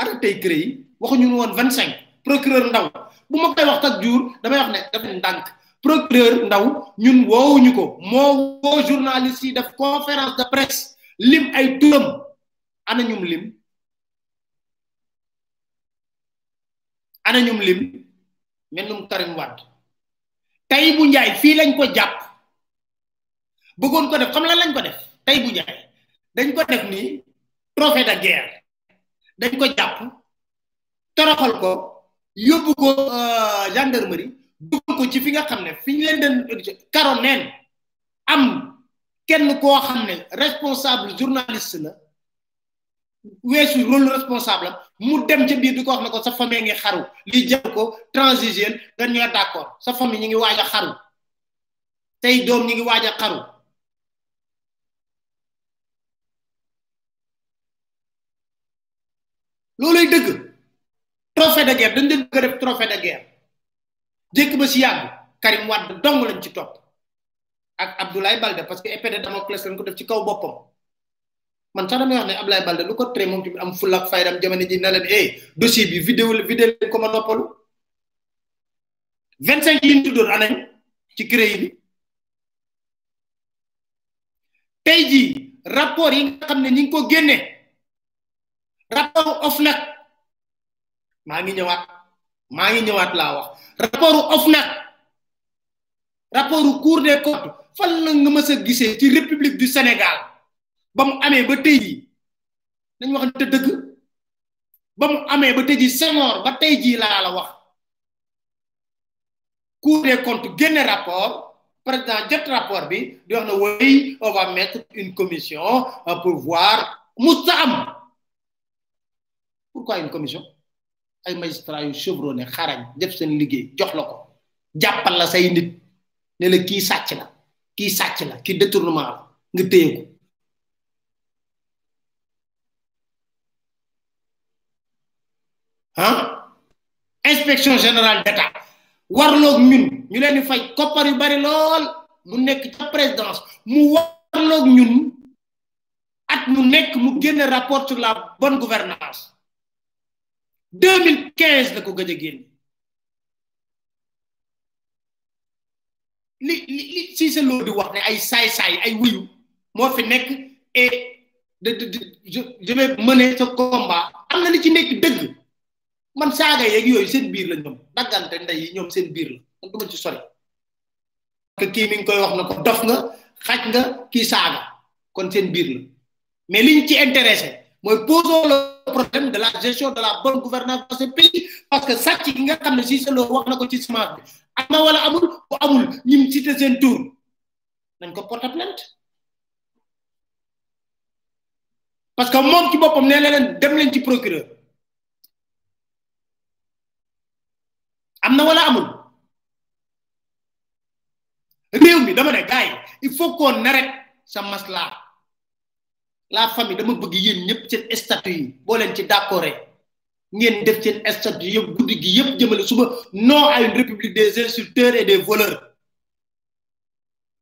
ata tey cré yi waxuñu ñu woon vingt cinq procureur ndaw bu ma koy wax chaque jour damay wax ne def ndànk procureur ndaw ñun woowuñu ko moo woo journaliste yi def conférence de presse lim ay turam ana ñum lim ana ñum lim mennum karim wadd tey bu njaay fii lañ ko jàpp bëggoon ko def xam lan lañ ko def tey bu jaay dañ ko def ni trophée de guerre dañ ko jàpp toroxal ko yóbbu ko euh, gendarmerie dugal ko ci fi nga xam ne fi ñu leen den karo neen am kenn koo xam ne responsable journaliste la weesu rôle responsable am mu dem ca biir di ko wax ne ko sa famille ngi xaru li jël ko transigène dañ ñoo d'accord sa famille ñu ngi waaj a xaru tey doom ñi ngi waaj a xaru loolay dëgg trophée de guerre dañ leen bëgg a def trophée de guerre jékk ba si yàgg Karim Wade dong lañ ci topp ak Abdoulaye Balde parce que épée de Damoclès lañ ko def ci kaw boppam man sax damay wax ne Abdoulaye Balde lu ko tere moom tamit am fulla ak faydam jamono ji ne leen eh dossier bi vidéo vidéo leen ko ma noppalu vingt cinq yi ñu tuddoon anañ ci CREI bi tey jii rapport yi nga xam ne ñi ngi ko génne rapport OFNAC maa ngi ñëwaat maa ngi ñëwaat laa wax rapport OFNAC rapport Cour des comptes fan la nga mës a gisee ci république du Sénégal ba mu amee ba tey jii dañ waxante dëgg ba mu amee ba tey jii Senghor ba tey jii laa la wax Cour des comptes génne rapport président jot rapport bi di wax na woy on va mettre une commission euh, pour voir musta am pourquoi une commission ay magistrat yu chevronné xarañ def seen liggéey jox la ko jàppal la say nit ne la kii sàcc la kii sàcc la kii détournement la nga téye ko ah inspection générale d'état warloog ñun ñu leen di fay koppar yu bari lool mu nekk ca présidence mu warloog ñun at mu nekk mu génne rapport sur la bonne gouvernance 2015 la ko gëj a génne li li li si sa loolu di wax ne ay saay saay ay wuyu moo fi nekk et de de de je je vais mener ce combat am na li ci nekk dëgg man saaga yeeg yooyu seen biir la ñoom daggante ndey yi ñoom seen biir la man du ma ci sori parce que kii mi ngi koy wax na ko dof nga xaj nga kii saaga kon seen biir la mais liñ ci intéressé mooy posons le problème de la gestion de la bonne gouvernance dans ce pays parce que sàcc gi nga xam ne si sa wax na ko ci semence bi am na wala amul bu amul ñim cité seen tour nañ ko porte plainte parce que moom ci boppam nee na leen dem leen ci procureur am na wala amul réew mi dama ne gars yi il faut qu'on arrête sa masla la famille dama bëgg yéen ñëpp seen statut yi boo leen ci d'accord ngeen def seen statut yëpp guddi gi yëpp jëmale suba non à une république des insulteurs et des voleurs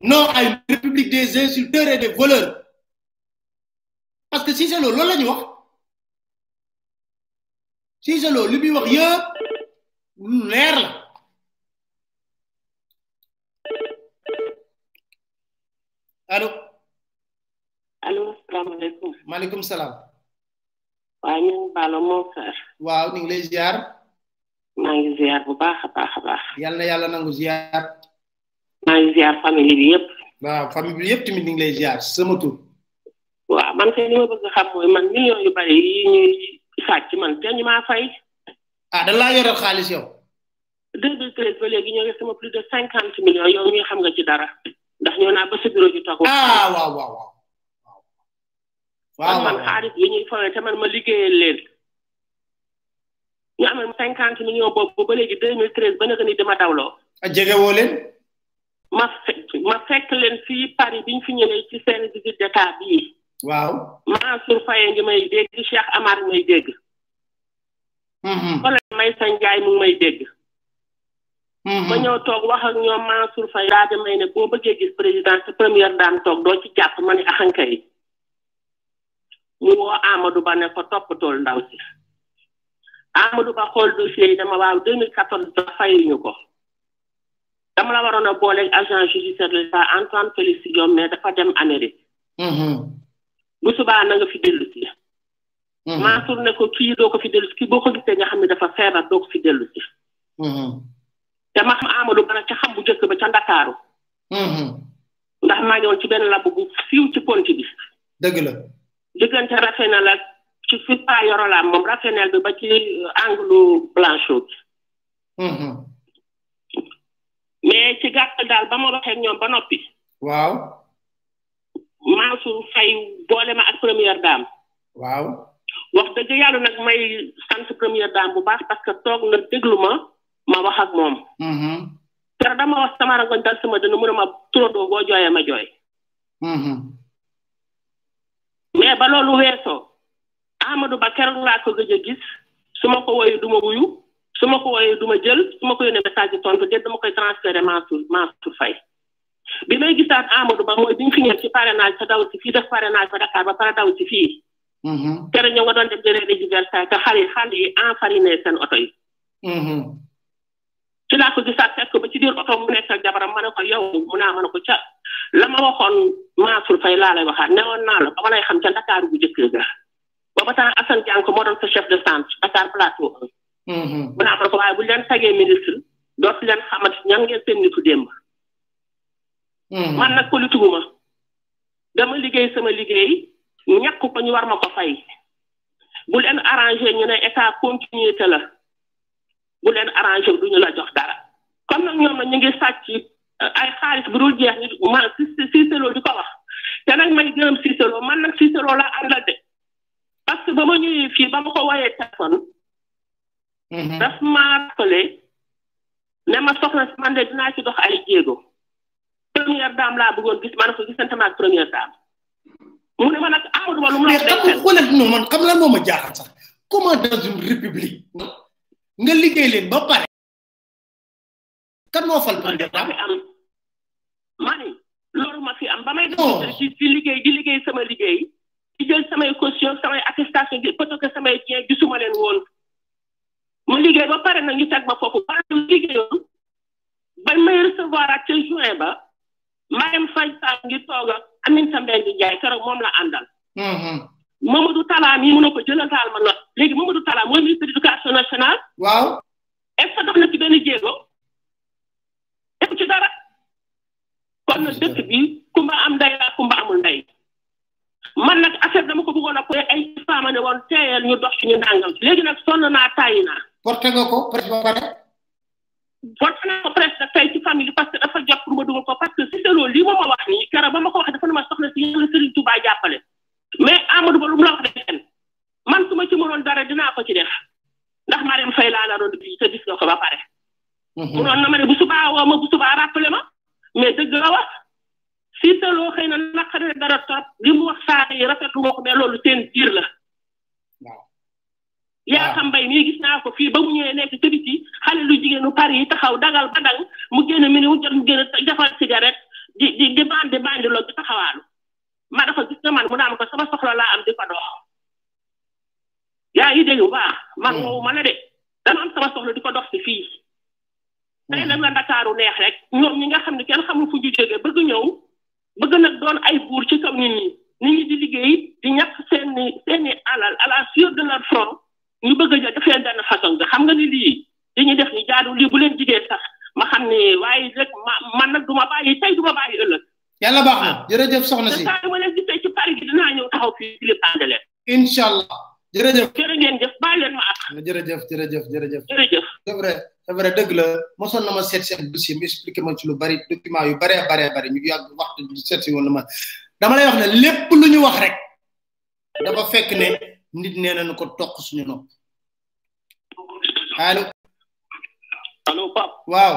non à une république des insulteurs et des voleurs parce que si c'est loolu loolu la ñu wax si c'est loolu li muy wax yëpp lu leer la allo allo salaamaaleykum maaleykum salaam waaw ñu ngi baalo mon frère waaw ñu ngi lay ziar maa ngi ziar bu baax a baax a baax yal na yàlla nangu ziar maa ngi ziar famille bi yëpp waaw famille bi yëpp tamit ñu ngi lay ziar sama tur waaw man kay li ma bëgg xam mooy man millions yu bari yi ñuy sàcc man te ñu maa fay ah da laa yoral xaalis yow 2013 ba léegi ñoo ngi sama plus de cinquante millions yow ñuy xam nga ci dara ndax ñoo naa ba sa bureau ñu toog ah waaw waaw waaw waaw man xaalis bi ñuy fawee te man ma liggéeyal leen ñu amal cinquante millions boobu ba léegi deux mille treize ba naka ni dama dawloo a jege woo leen ma fekk ma fekk leen fii Paris bi ñu fi ñëwee ci seen visite d'état bii waaw Mansour Faye ngi may dégg Cheikh Amar may dégg Mm-hmm. wala may sa njaay mu may dégg. Mm-hmm. ma ñëw toog wax ak ñoom Mansour Faye daa di may ne boo bëggee gis président sa première dame toog doo ci jàpp ma ne axanka yi mu woo Amadou Ba ne ko toppatool ndaw si Amadou Ba xool dossier yi dama waaw 2014 ba fayuñu ko dama la waroon a booleeg agent judiciaire de l'État Antoine Félix Diome mais dafa dem Amérique. Mm-hmm. bu subaa na nga fi dellu si. Mhm. Mansour ne ko kii doo ko fi dellu si kii boo ko gisee nga xam ne dafa feebar doo ko fi dellu si. Mhm. te ma xam Amadou Ba ca xam bu njëkk ba ca Ndakaaru. Mhm. ndax maa ngi ci benn lab bu siiw ci ponti bi. dëgg la. diggante Rafenel ak ci fi Pa Yoro Lam moom Rafenel bi ba ci euh, angle Blanchot bi. mais ci gàttal daal ba ma waxee ñoom ba noppi. waaw. Mansour Faye boole ma ak première dame. waaw. wax dëgg yàlla nag may sant première dame bu baax parce que toog na déglu ma ma wax ak moom. Mm-hmm. te dama wax sama rangoñ dal sama dina mu ne ma turandoo boo jooyee ma jooy. Mm-hmm. mais ba loolu weesoo. Amadou Ba keroog laa ko gëj a gis su ma ko woyee du ma wuyu su ma ko woyee du ma jël su ma ko yónnee message tontu déet dama koy transféré Mansour Mansour Faye. bi may gisaat Amadou Ba mooy bi ñu fi ñëw ci parrainage te daw si fii def parrainage ba Dakar ba pare daw si fii. Mhm. tere ñoo nga doon dem jëlee réji Versailles te xale yi xale yi enfariné seen oto yi. Mhm. ci laa ko gisaat fekk ba ci biir oto mu nekk ak jabaram ma ne ko yow mu naa ma ne ko ca la ma waxoon Mansour Faye laa lay waxaat newoon naa la ba ma lay xam ca Dakar bu jëkk ga ba ba temps Assane Dianko moo doon sa chef de centre Dakar Plateau. Mhm. mu naa ma ne ko waaye bu leen tagee ministre dootu leen xamante ñan ngeen seen nitu démb. Hmm. man nag politique ma dama liggéey sama liggéey ñàkk ko ñu war ma ko fay bu leen arrangé ñu ne état continuité la bu leen arrangé du ñu la jox dara comme nag ñoom na ñu ngi sàcc euh, ay xaalis bu dul jeex ñu ma si si di ko wax te nag may gërëm Cissé Lo man nag Cissé Lo laa àndal de parce que ba ma ñëwee fii ba ma ko woyee téléphone Mhm. daf ma rappelé ne ma soxna si man de dinaa ci dox ay jéego. première dame laa bëggoon gis ma ne ko gisante ma ak première dame. mu ne ma nag Amadou Ba lu mu la. mais xam nga xoolal non man xam lan moo ma jaaxal sax comment dans une république nga liggéey leen ba pare. kan moo fal président dafa fi am ma ni loolu ma fi am ba may Non. def ci ci liggéey di liggéey sama liggéey di jël samay caution samay attestation di parce que samay bien gisuma leen woon ma liggéey ba pare nag ñu teg ma foofu pare ma liggéeyoon bañ may recevoir ak ca juin ba Marème Faye Sall ngi toog ak Aminata Mbengue Ndiaye keroog moom la àndal Mhm. Mamadou Talla mii mu ne ko jëlal taal ma note léegi Mamadou Talla mooy ministre de l'éducation nationale waaw est-ce que dox na ci benn jéego def ci dara kon na dëkk bi kumba am ndey ak kumba amul ndey man nag affaire dama ko bëggoon a ko ay faama ne woon teeyal ñu dox ci ñu ndàngam léegi nag sonn naa tàyyi naa porté nga ko presse ba pare porté naa ko presse nag tey ci famille parce que dafa jot pour ma dugal ko parce que si seloo lii ma ma wax nii keroog ba ma ko waxee dafa ne ma soxna si yàlla Serigne Touba jàppale mais Amadou Ba lu mu la wax de man su ma ci mënoon dara dinaa ko ci def ndax Marème Faye laa naroon di te gis nga ko ba pare. Mhm. mu noonu na ma ne bu subaa woo ma bu subaa rappelé ma mais dëgg la wax si te loo xëy na naqare dara trop li mu wax saaka yi rafetlu ma ko mais loolu seen biir la. yaa xam mbay mii gis naa ko fii ba mu ñëwee nekk ci biti xale lu jigéenu par yi taxaw dagal ba dang mu génn mi ni mu jot mu génn defal cigarette di di di bandi bandi loolu di taxawaalu ma dafa gis na man mu naan ko sama soxla laa am di ko dox yaa ngi dégg bu baax man hmm. woowu ma la de dama am sama soxla di ko dox si fii hmm. tey nag la ndakaaru neex rek ñoom ñi nga xam ne kenn xamul fu ñu jóge bëgg ñëw bëgg nag doon ay buur ci kaw nit ñi nit ñi di liggéey di ñàkk seeni seeni alal à la sueur de leur front ñu bëgg a jël def leen benn façon nga xam nga ni lii li ñuy def ni jaadu lii bu leen jigee sax ma xam ne waaye rek ma man nag du ma bàyyi tey du ma bàyyi ëllëg yàlla baax na jërëjëf soxna si saa yu ma leen gisee ci Paris gi dinaa ñëw taxaw fii di leen àndale leen incha allah jërëjëf jërë ngeen jëf bàyyi leen ma ak jërëjëf jërëjëf jërëjëf jërëjëf c'est vrai c'est vrai dëgg la mosoon na ma seet si ak dossier mu expliqué ma ci lu bari document yu baree baree bari ñu yàgg waxtu bi seet si woon na ma dama lay wax ne lépp lu ñu wax rek dafa fekk ne nit nee nañu ko toq suñu nopp allo allo Pape waaw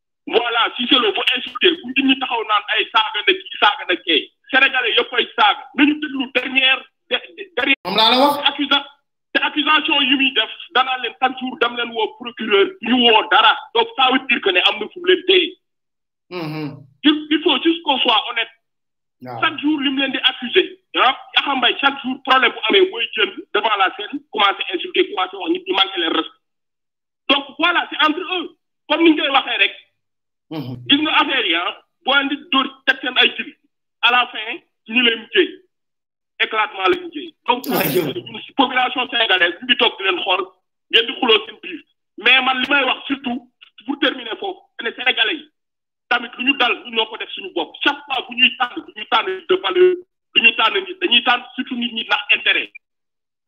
voilà si c'est le bu insulté bu nit ñi taxaw naan ay saaga na kii saaga na kee sénégalais yëpp ay saaga nañu déglu dernière dernière. moom laa la wax accusa te accusation yu muy def danaa leen chaque jour dem leen woo procureur ñu woo dara donc ça veut dire que ne am na fu mu leen téye. Mm-hmm. il faut juste qu'on soit honnête. chaque jour li mu leen di accuser ah Yakham Mbaye chaque jour problème bu amee mooy jël devant la scène commencé insulter commencé wax nit ñi manqué leen respect. donc voilà c'est entre eux comme ni ñu koy waxee rek. Mhm. gis nga affaire yi ah boo andi dóor teg seen ay jëli à la fin ñu leen mujjee éclatement la mujjee. donc ñun si population sénégalaise ñu ngi toog di leen xool ngeen di xuloo seen biir mais man li may wax surtout pour terminer foofu ne sénégalais yi tamit lu ñu dal ñun ñoo ko def suñu bopp chaque fois bu ñuy tànn bu ñuy tànn de valeur du ñu tànn nit dañuy tànn surtout nit ñi ndax intérêt.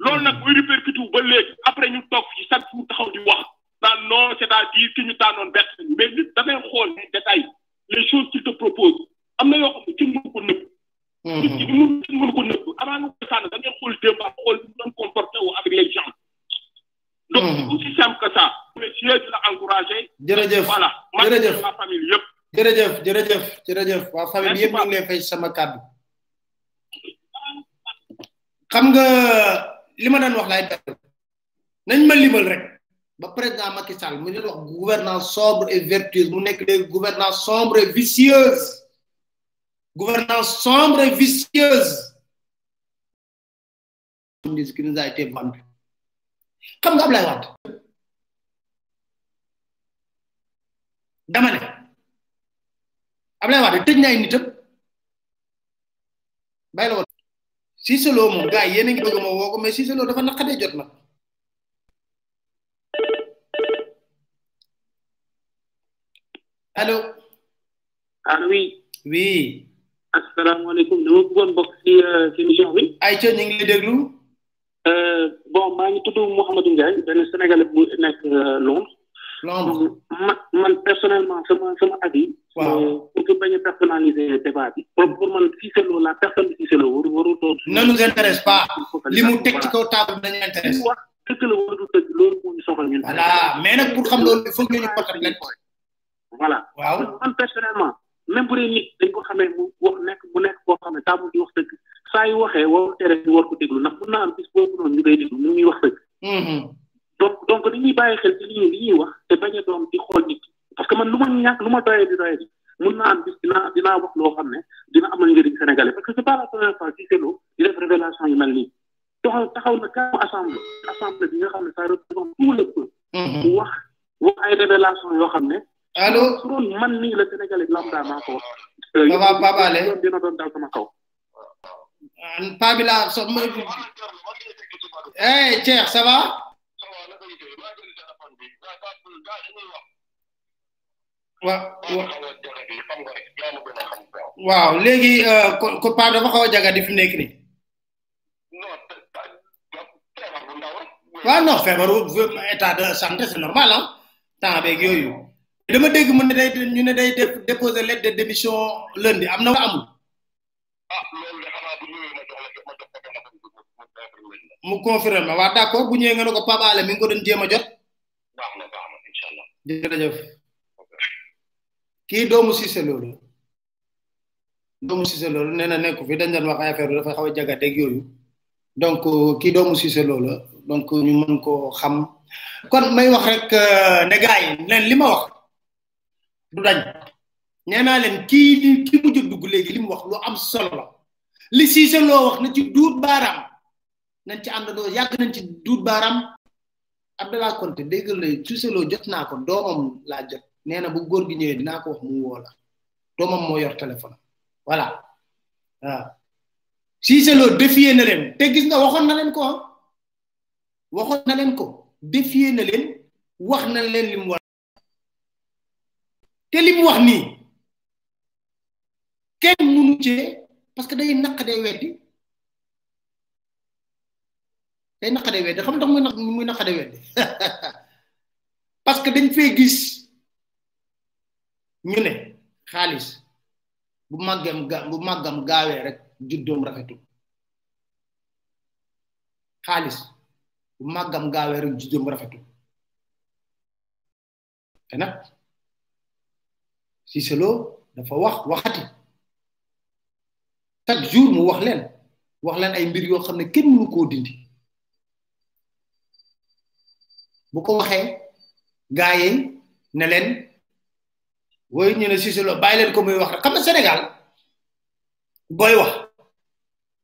loolu nag muy répercuté wu ba léegi après ñu toog ci chaque jour taxaw di wax naan non c'est-à-dire ki ñu tànnoon bett nañu mais nit dafay xool les détails les choses qu'il te propose am na yoo xam ne kenn mënu ko nëbb mhm. nit ki ni mun kenn mënu ko nëbb avant nga koy sànn da ngay xool démb ak xool ñu doon comporté wu avec les gens donc mhm. c'est aussi simple que ça mais si yéen la encouragé jërëjëf voilà man jërëjëf la famille yëpp jërëjëf jërëjëf jërëjëf waa famille yëpp ñu ngi lay fay sama kàddu xam nga li ma daan wax laay def nañ ma limal rek ba président Macky Sall mu leen wax gouvernance sobre et vertueuse mu nekk des gouvernance sombre et vicieuse gouvernance sombre et vicieuse marchandise qui nous a été vendu xam nga Ablaye Wade dama ne Ablaye Wade tëj na ay nitam bàyyi la woon Cissé Lo moom gars yi yéen a ngi bëgg ma woo ko mais Cissé Lo dafa naqadee jot nag allo ah oui oui asalaamaaleykum dama bëggoon bokk ci ci émission bi ay ca ñu ngi lay déglu bon maa ngi tudd Mouhamadou Ndiaye benn sénégalais bu nekk Londres Londres man man personnellement sama sama avis waaw pour que bañ a personnaliser débat bi pour pour man Cissé Lo la personne de Cissé Lo waru waru doon ne nous intéresse pas li mu teg ci kaw table bi dañu intéresse wax dëgg la wala du dëgg loolu moo ñu soxal ñun. voilà mais nag pour xam loolu il faut que ñu portal leen ko. voilà waaw man personnellement même bu dee nit dañ ko xamee mu wax nekk mu nekk koo xam ne taamu di wax dëgg saa yu waxee waru tere ñu war ko déglu ndax mun naa am bis boobu noonu ñu koy déglu mu ngi wax dëgg. Mm-hmm. donc donc dañuy bàyyi xel ci li ñuy li ñuy wax te bañ a doon di xool nit parce que man lu ma ñàkk lu ma doyee di doyee di mun naa am bis dinaa dinaa wax loo xam ne dina amal njëriñ Sénégalais parce que c'est pas la première fois ci Celo di def révélation yu mel nii. taxaw taxaw na kanamu assemblée assemblée bi nga xam ne ça représente tout le peuple. Mm-hmm. mu wax wax ay révélation yoo xam ne. allo su doon man nii la Sénégalais lambda maa ko wax. ça va Pape Alé yow dina doon dal sama kaw. Pape bi laa so ma. eh Cheikh ça va. waaw léegi ko Pape dafa xaw a jaga di fi nekk nii. waaw non feebaru état de santé c'est normal ah temps beeg yooyu dama dégg mu ne day ñu ne day def déposer lettre de démission lundi am na wala amul mu confirmer ma waa d'accord bu ñëwee nga ne ko Pape Alé mi ngi ko doon jéem a jot jërëjëf kii doomu Cissé loolu doomu Cissé Lo la nee na nekku fi dañ doon wax ay affaire dafa xaw a jagateeg yooyu donc kii doomu Cissé Lo la donc ñu mën koo xam kon may wax rek ne gars yi leen li ma wax du dañ nee naa leen kii di ki mujj dugg léegi li mu wax lu am solo la li Cissé Lo wax na ci duut baaraam nañ ci àndandoo yàgg nañ ci duut baaraam Abdallah Konté déggal la Cissé Lo jot naa ko doomam laa jot nee na bu góor gi ñëwee dinaa ko wax mu woo la doomam moo yor téléphone voilà waaw Cissé Lo défier na leen te gis nga waxoon na leen ko waxoon na leen ko défier na leen wax na leen li mu war te li mu wax nii kenn mënu cee parce que day naq day weddi day naq day weddi xam nga tax muy naq muy naq day weddi parce que dañ fee gis ñu ne xaalis bu màggam ga bu màggam gaawee rek juddoom rafetul xaalis bu màggam gaawee rek juddoom rafetul te nag Cissé Lo dafa wax waxati chaque jour mu wax leen wax leen ay mbir yoo xam ne kenn mënu koo dindi bu ko waxee gaa yi ne leen woy ñu ne Cissé Lo bàyyi leen ko muy wax rek xam nga Sénégal booy wax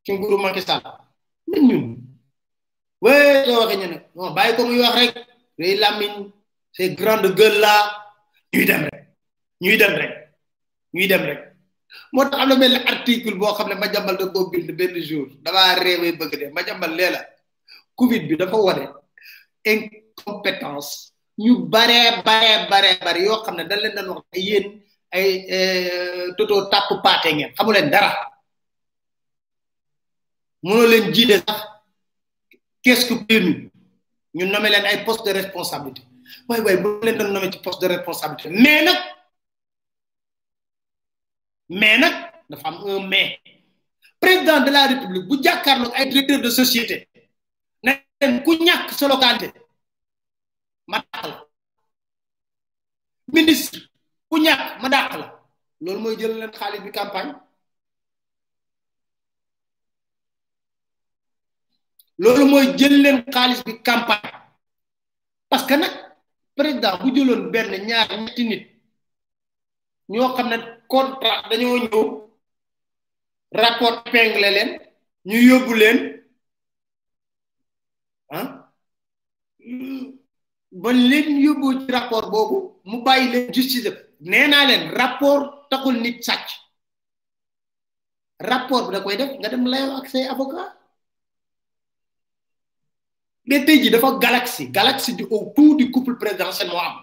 ci nguuru Macky Sall nit ñun wéy soo waxee ñu ne non bàyyi ko muy wax rek day làmmiñ ces grandes gueules là ñuy dem rek ñuy dem rek ñuy dem rek moo tax am na benn article boo xam ne ma jàmbal da koo bind benn jour damaa réewee bëgg de ma jàmbal lee la covid bi dafa wane incompétence ñu baree baree baree bare yoo xam ne dañ leen doon wax yéen ay toto tàpp paate ngeen xamu leen dara mënoo leen jiite sax qu'est-ce que PMU ñu nommé leen ay poste de responsabilité waaye waaye bu leen doon nommé ci poste de responsabilité mais nag mais nag dafa am un mais président de la république bu jàkkaarloog ay directeur de société ne leen ku ñàkk sa localité ma dàq la ministre ku ñàkk ma dàq la loolu mooy jël leen xaalis bi campagne loolu mooy jël leen xaalis bi campagne parce que nag président bu jëloon benn ñaar ñetti nit ñoo xam ne contrat dañoo ñëw rapport épinglé leen ñu yóbbu leen ah ba leen yóbbu ci rapport boobu mu bàyyi leen justice nee naa leen rapport taxul nit sàcc rapport bi da koy def nga dem layoo ak say avocat mais tey ji dafa galaxie galaxie du autour du couple présidentiel moo am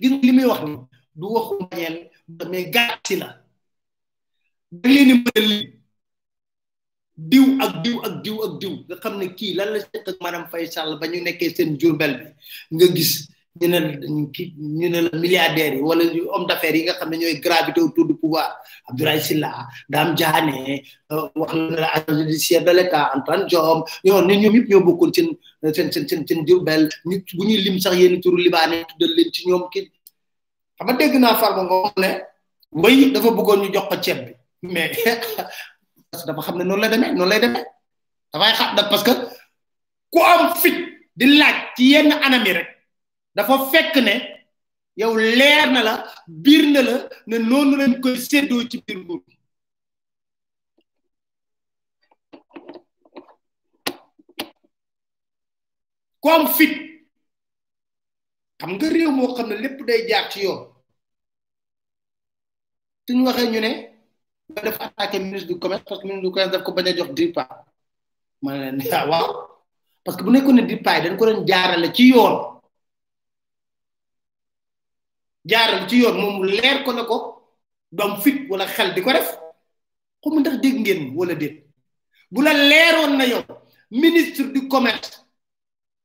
gis nga li muy wax ni du waxu mbañeel mais galaxie la da leen di mën a diw ak diw ak diw ak diw nga xam ne kii lan la seq ak madame Faye Sall ba ñu nekkee seen jurbel bi nga gis ñu ne ki ñu ne la milliardaires yi wala homme d'affaires yi nga xam ne ñooy gravité autour du pouvoir Abdoulaye Sylla Dame Diané euh, wax na la agent judiciaire de l'État Antoine Diome ñoo ne ñoom yëpp ñoo bokkoon seen seen seen seen seen jurbel ñu bu ñuy lim sax yéen turu libaane tuddal leen ci ñoom ki xam nga dégg naa farba nga wax ne way dafa bëggoon ñu jox ko ceeb bi mais parce que dafa xam ne noonu lay demee noonu lay demee dafay xam da parce que ku am fit di laaj ci yenn anam yi rek dafa fekk ne yow leer na la biir na la ne noonu lañ koy séddoo ci biir nguur bi ku am fit xam nga réew moo xam ne lépp day jaar ci yoon suñu waxee ñu ne ba dafa attaqué ministre du commerce parce que ministre du commerce daf ko bañ a jox DIRPA ma ne leen ah waaw parce que bu nekkoon ne DIRPA yi dañ ko doon jaarale ci yoon jaarale ci yoon moom leer ko ne ko doom fit wala xel di ko def xaw ma ndax dégg ngeen wala déet bu la leeroon na yow ministre du commerce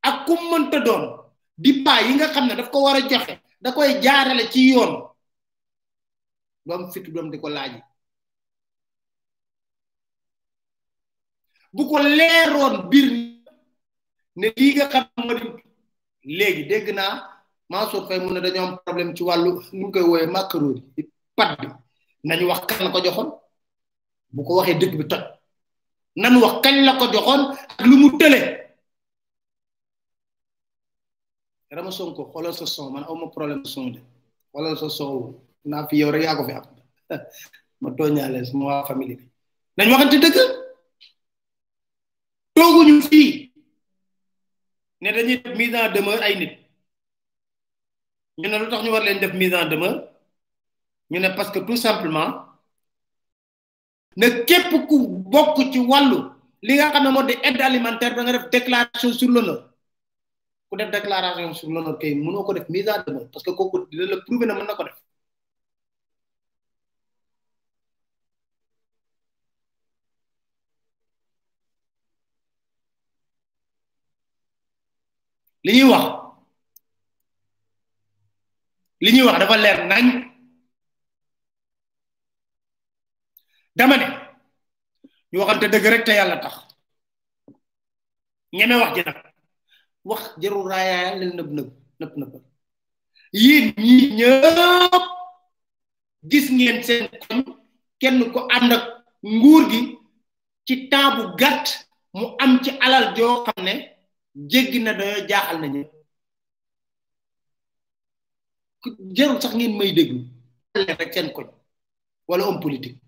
ak ku mënta doon di pa yi nga xam ne daf ko war a joxe da koy jaarale ci yoon doom fitu doom di ko laaji bu ko leeroon biir ne lii nga xam moo di léegi dégg naa Mansour Faye mu ne dañoo am problème ci wàllu nu koy wooyee macaroni pat bi nañu wax kan la ko joxoon bu ko waxee dëkk bi toj nan wax kañ la ko joxoon ak lu mu tële rama sonko xoolal sa son man awma problème son de xoolal sa son wu naa fi yow rek yaa ko fi am ma tooñaale sama waa famille bi nañ waxante dëgg tooguñu fii ne dañuy def mise en demeure ay nit ñu ne lu tax ñu war leen def mise en demeure ñu ne parce que tout simplement ne képp ku bokk ci wàllu li nga xam ne moo di aide alimentaire da nga def déclaration sur l'honneur ku def déclaration sur l'honneur kay mënoo ko def mise en demeure parce que kooku dina la prouver ne mën na ko def li ñuy wax li ñuy wax dafa leer nañ dama ne ñu waxante dëgg rek te yàlla tax ñeme wax ji nag wax jarul raayaa leen nëb nëb nëb nëb yéen ñi ñëpp gis ngeen seen koñ kenn ko ànd ak nguur gi ci temps bu gàtt mu am ci alal joo xam ne jéggi na dañoo jaaxal nañu jarul sax ngeen may déglu rek seen koñ wala homme politique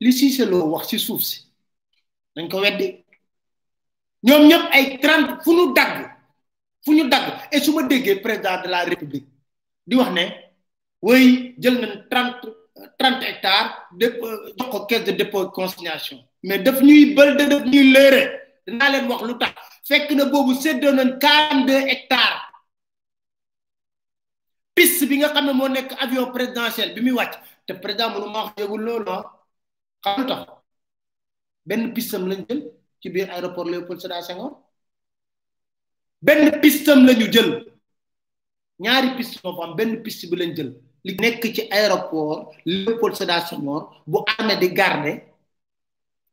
li Cissé Lo wax ci suuf si dañ ko weddi ñoom ñëpp ay trente fu ñu dagg fu ñu dagg et su ma déggee président de la république di wax ne oui jël nañ trente trente hectares dépôt jox ko caisse de dépôt consignation mais daf ñuy bël daf ñuy lëre dinaa leen wax lu tax fekk na boobu séddoo nañ quarante deux hectares piste bi nga xam ne moo nekk avion présidentiel bi muy wàcc te président mënu ma wax yëgul loolu ah xam lu tax benn pistam lañ jël ci biir aéroport Léopold Sédar Senghor benn pistam lañu jël ñaari piste moo fa am benn piste bi lañ jël li nekk ci aéroport Léopold Sédar Senghor bu armée di garder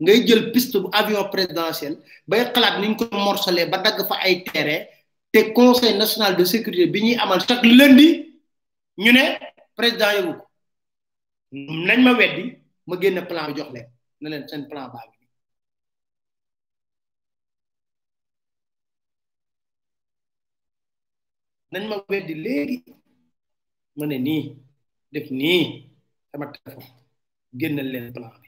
ngay jël piste bu avion présidentiel bay xalaat ni ñu ko morcelé ba dagg fa ay terrain te conseil national de sécurité bi ñuy amal chaque lundi ñu ne président yëngu ko nañ ma weddi ma génne plan bi jox leen na leen seen plan baa ngi nañ ma weddi léegi ma ne nii def nii sama téléphone génnal leen plan bi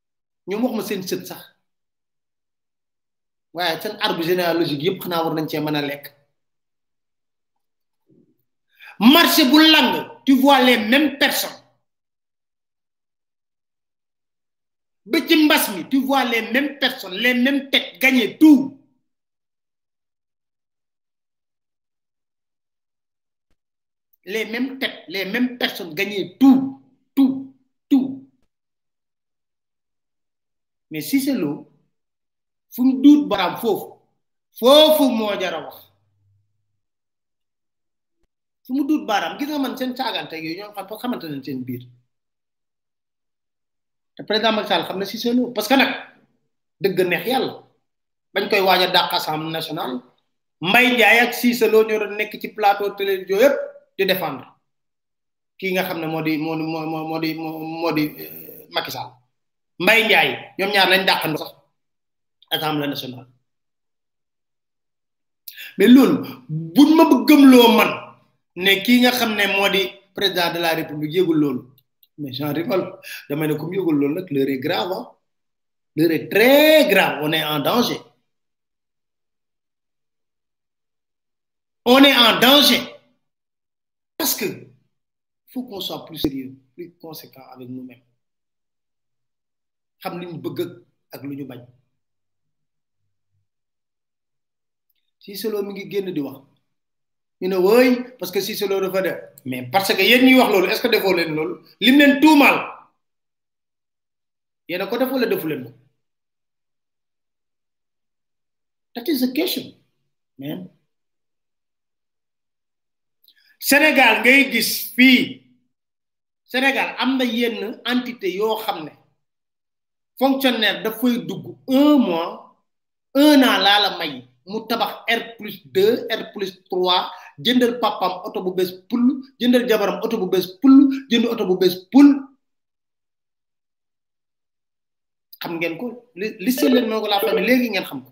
ñoom wax ma seen sët sax waaye seen arbre généalogique yëpp xanaa war nañ cee mën a lekk marché bu lang tu vois les mêmes personnes ba ci mbas mi tu vois les mêmes personnes les mêmes têtes gagner tout les mêmes têtes les mêmes personnes gagner tout tout tout mais si c'est l'eau fu mu duut baram foofu foofu moo jara wax fu mu duut baram gis nga man seen saagante yooyu ñoo xam xamante nañ seen biir te président Macky Sall xam na Cissé Lo parce que nag dëgg neex yàlla bañ koy waaj a dàq assemblée nationale Mbaye Ndiaye ak Cissé Lo ñoo doon nekk ci plateau télévision yëpp di défendre kii nga xam ne moo di moo di moo moo di moo di Macky Sall Mbaye Ndiaye ñoom ñaar lañ dàqandoo sax assemblée nationale mais loolu buñ ma gëmloo man ne kii nga xam ne moo di président de la république yëgul loolu mais j'en rigole damay ne comme yëgul loolu nag l'heure est grave hein? l'heure est très grave on est en danger on est en danger parce que il faut qu'on soit plus sérieux plus conséquent avec nous-mêmes xam li ñu bëgg ak lu ñu bañ si solo mi ngi génn di wax ñu ne wooy parce que si solo dafa def mais parce que yéen ñuy wax loolu est-ce que defoo leen loolu lim leen tuumaal yéen a ko def wala defu leen ko that is the question man Sénégal ngay gis fii Sénégal am na yenn entité yoo xam ne fonctionnaire dafay dugg un mois un an laa la may mu tabax R plus deux R plus trois jëndal papam oto bu bees pull jëndal jabaram oto bu bees pull jënd oto bu bees pull xam ngeen ko li li sëleen moo ko laa xam ne léegi ngeen xam ko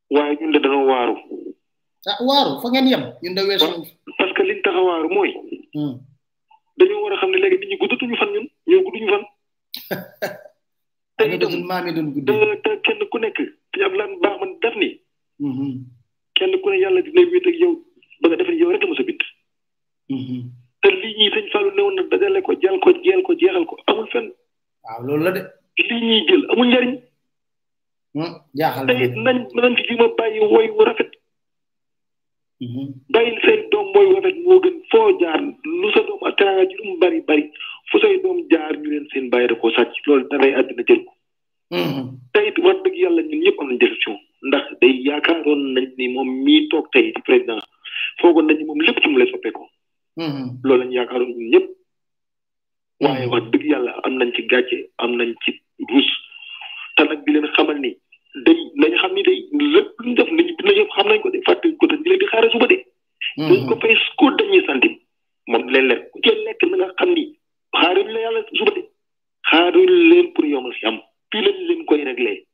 waaye ñun de dañoo waaru. ah waaru fa ngeen yem ñun de weesu. parce que liñ tax a waaru mooy. Hmm. dañoo war a xam ne léegi nit ñi guddatuñu fan ñun ñoo gudduñu fan. te itam maam yi doon gudd. te kenn ku nekk te ab lan baax man def ni. Hmm. kenn ku ne yàlla dina wéet ak yow ba nga defee yow rek la mos a bind. Hmm. te lii ñuy sëñ Fallou newoon na dajale ko jal ko jeel ko jeexal ko amul fenn. waaw loolu la de. lii ñuy jël amul njariñ. Hmm, jaaxal te it nañ nañ ci jéem a bàyyi woy wu rafet hmm. bàyyil say doom woy wu rafet moo gën foo jaar lu sa doom ak teraanga ji lu mu bari bari fu say doom jaar ñu leen seen bàyyi da koo sàcc loolu dafay àddina jël ko hmm. te it wax dëgg yàlla ñun ñëpp am nañ déception ndax day yaakaaroon nañ ni moom mii toog tey di président foogoon nañ ni moom lépp ci mu lay soppeekoo loolu lañ yaakaaroon ñun ñëpp waaye wax dëgg yàlla am nañ ci gàcce am nañ ci ruus te nag di leen xamal ni day nañ xam ni day lépp lu ñu def nañ dinañu xam nañ ko de fàtte ko te di leen di xaare suba de hmm. dañ ko fay ko dañuy santi moom di leen lekk ku ci lekk na nga xam ni xaaruñ la yàlla suba de xaaruñ leen pour yomal si am fii lañ leen koy réglé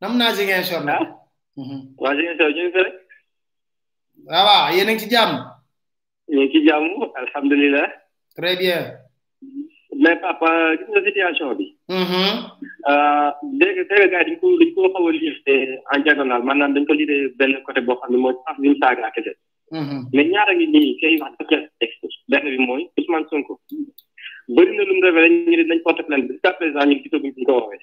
nam naa Ziguinchor na waa Ziguinchor ñu ngi fi rek ça va yéen a ngi ci jàmm ñu ngi ci jàmm alhamdulilah très bien mais papa gis nga situation bi dégg dégg gars yi dañ ko dañ ko xaw a lire en diagonale maanaam dañ ko lire benn côté boo xam ne mooy sax bi mu saaga kese mais ñaara ngi nii kay wax dafa texte benn bi mooy Ousmane Sonko bëri na lu mu révélé ñu ne dañ porte plainte bi jusqu'à présent ñu gisaguñ ñu ko woowee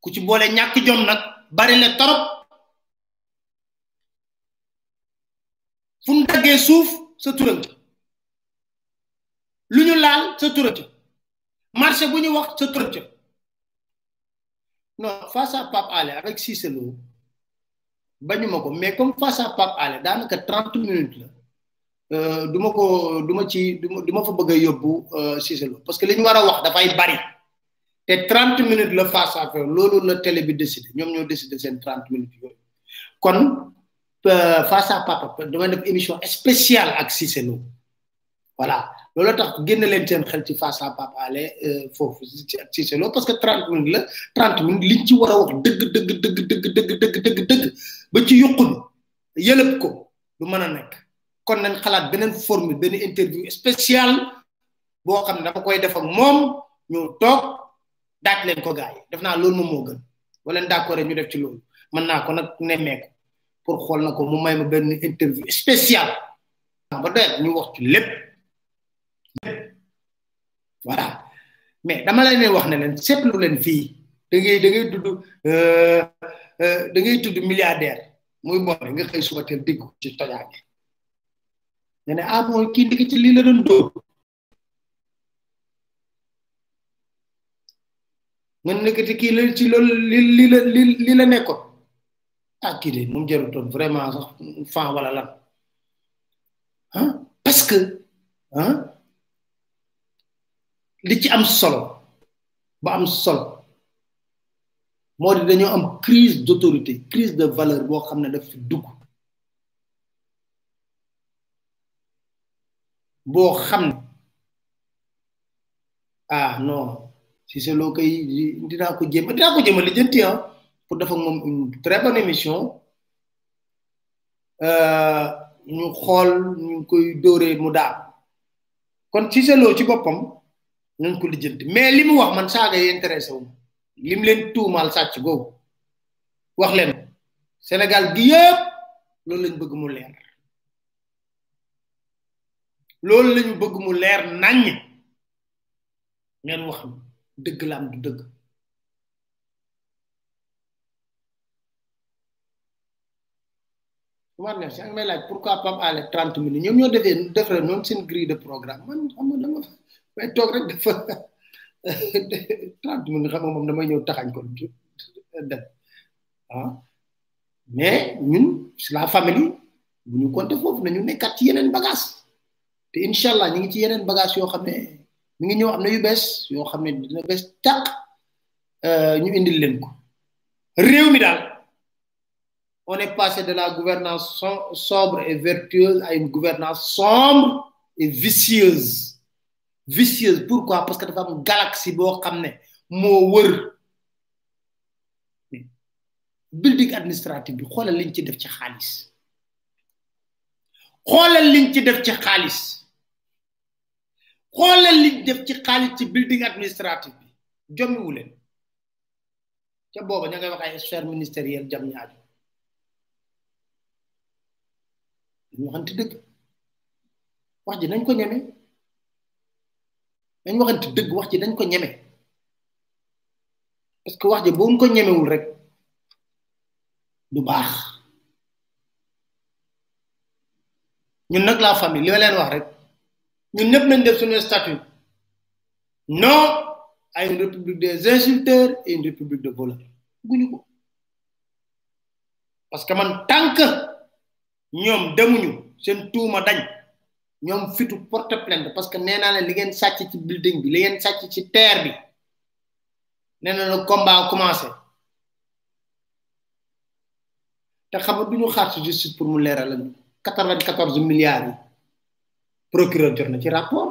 ku ci boole ñàkk jom nag bari na torop fu mu daggee suuf sa turam ca lu ñu laal sa turam ca marché bu ñu wax sa turam ca non face à Pape Alé avec Cissé Lo bañu ma ko mais comme face à Pape Alé daanaka trente minutes la euh, du ma ko du ma ci du ma du ma fa bëgg a yóbbu euh, Cissé Lo parce que li ñu war a wax dafay bari te trente minutes la face à face loolu la télé bi décidé ñoom ñoo décidé seen trente minutes yooyu kon euh, face à Pape Alé dama def émission spéciale ak Cissé Lo voilà loolu tax génn leen seen xel ci face à Pape Alé euh, foofu ci ci loolu parce que 30 minutes la 30 minutes liñ ci war a wax dëgg dëgg dëgg dëgg dëgg dëgg dëgg dëgg ba ci yuqul yëlëb ko du mën a nekk kon nañ xalaat beneen forme benn interview spécial boo xam ne dafa koy def ak moom ñu toog daaj leen ko gars yi def naa loolu moom moo gën wala d'accord ñu def ci loolu mën naa ko nag nemmeeku pour xool na ko mu may ma benn interview spécial temps ba doyal ñu wax ci lépp voilà mais dama la leen wax ne leen seetlu leen fii da ngay da ngay tudd euh, euh, da ngay tudd milliardaire muy boole nga xëy suba teel dégg ko ci tojaange nga ne ah mooy kii ndiki ci lii la doon dóor nga nekkati kii la ci loolu li li la li li la nekkoon ah kii de moom jarutoon vraiment sax fan wala lan ah parce que ah li ci am solo ba am solo moo di dañoo am crise d'autorité crise de valeur boo xam ne daf fi dugg boo xam ah non si c'est loo koy dinaa ko jéem dinaa ko jéem a lijjanti ah pour def ak moom une très bonne émission ñu xool ñu ngi koy dóoree mu daal kon si c'est loo ci boppam nañ ko lijjanti mais li mu wax man saaga yi intéressé wu lim leen tuumaal sàcc googu wax leen Sénégal gi yëpp loolu lañ bëgg mu leer loolu lañu bëgg mu leer naññ ngeen wax dëgg la am du dëgg Omar Neef si ak may laaj pourquoi Pape Alé 30 minutes ñoom ñoo defee defaree noonu seen grille de programme man xam nga dama may toog rek dafa 30 minutes xam nga moom damay ñëw taxañ ko dem ah mais ñun c'est la famille bu ñu compté foofu nañu nekkat ci yeneen bagage te incha allah ñu ngi ci yeneen bagage yoo xam ne mi ngi ñëw am na yu bees yoo xam ne dina bees tàq ñu indil leen ko réew mi daal on est passé de la gouvernance sobre et vertueuse à une gouvernance sombre et vicieuse vicieuse pourquoi parce que dafa am galaxie boo xam ne moo wër building administratif bi xoolal liñ ci def ci xaalis xoolal liñ ci def ci xaalis xoolal liñ def ci xaalis ci building administratif bi jommiwu leen ca booba ña ngay wax ay sphère ministérielle jam ñaaju ñu waxante dëgg wax ji nañ ko ñeme nañ waxante dëgg wax ji nañ ko ñeme parce que wax ji boo ko ñemewul rek du baax ñun nag la famille li ma leen wax rek ñun ñëpp nañ def suñu statut non à une république des insulteurs et une république de voleurs bëgguñu ko parce que man tant que ñoom demuñu seen tuuma dañ ñoom fitu porte plainte parce que nee naa ne li ngeen sàcc ci building bi li ngeen sàcc ci terre bi nee na le combat a commencé te xam nga du ñu xaar ci justice pour mu leeral lañu quatre-vingt-quatorze milliards yi procureur jot na ci rapport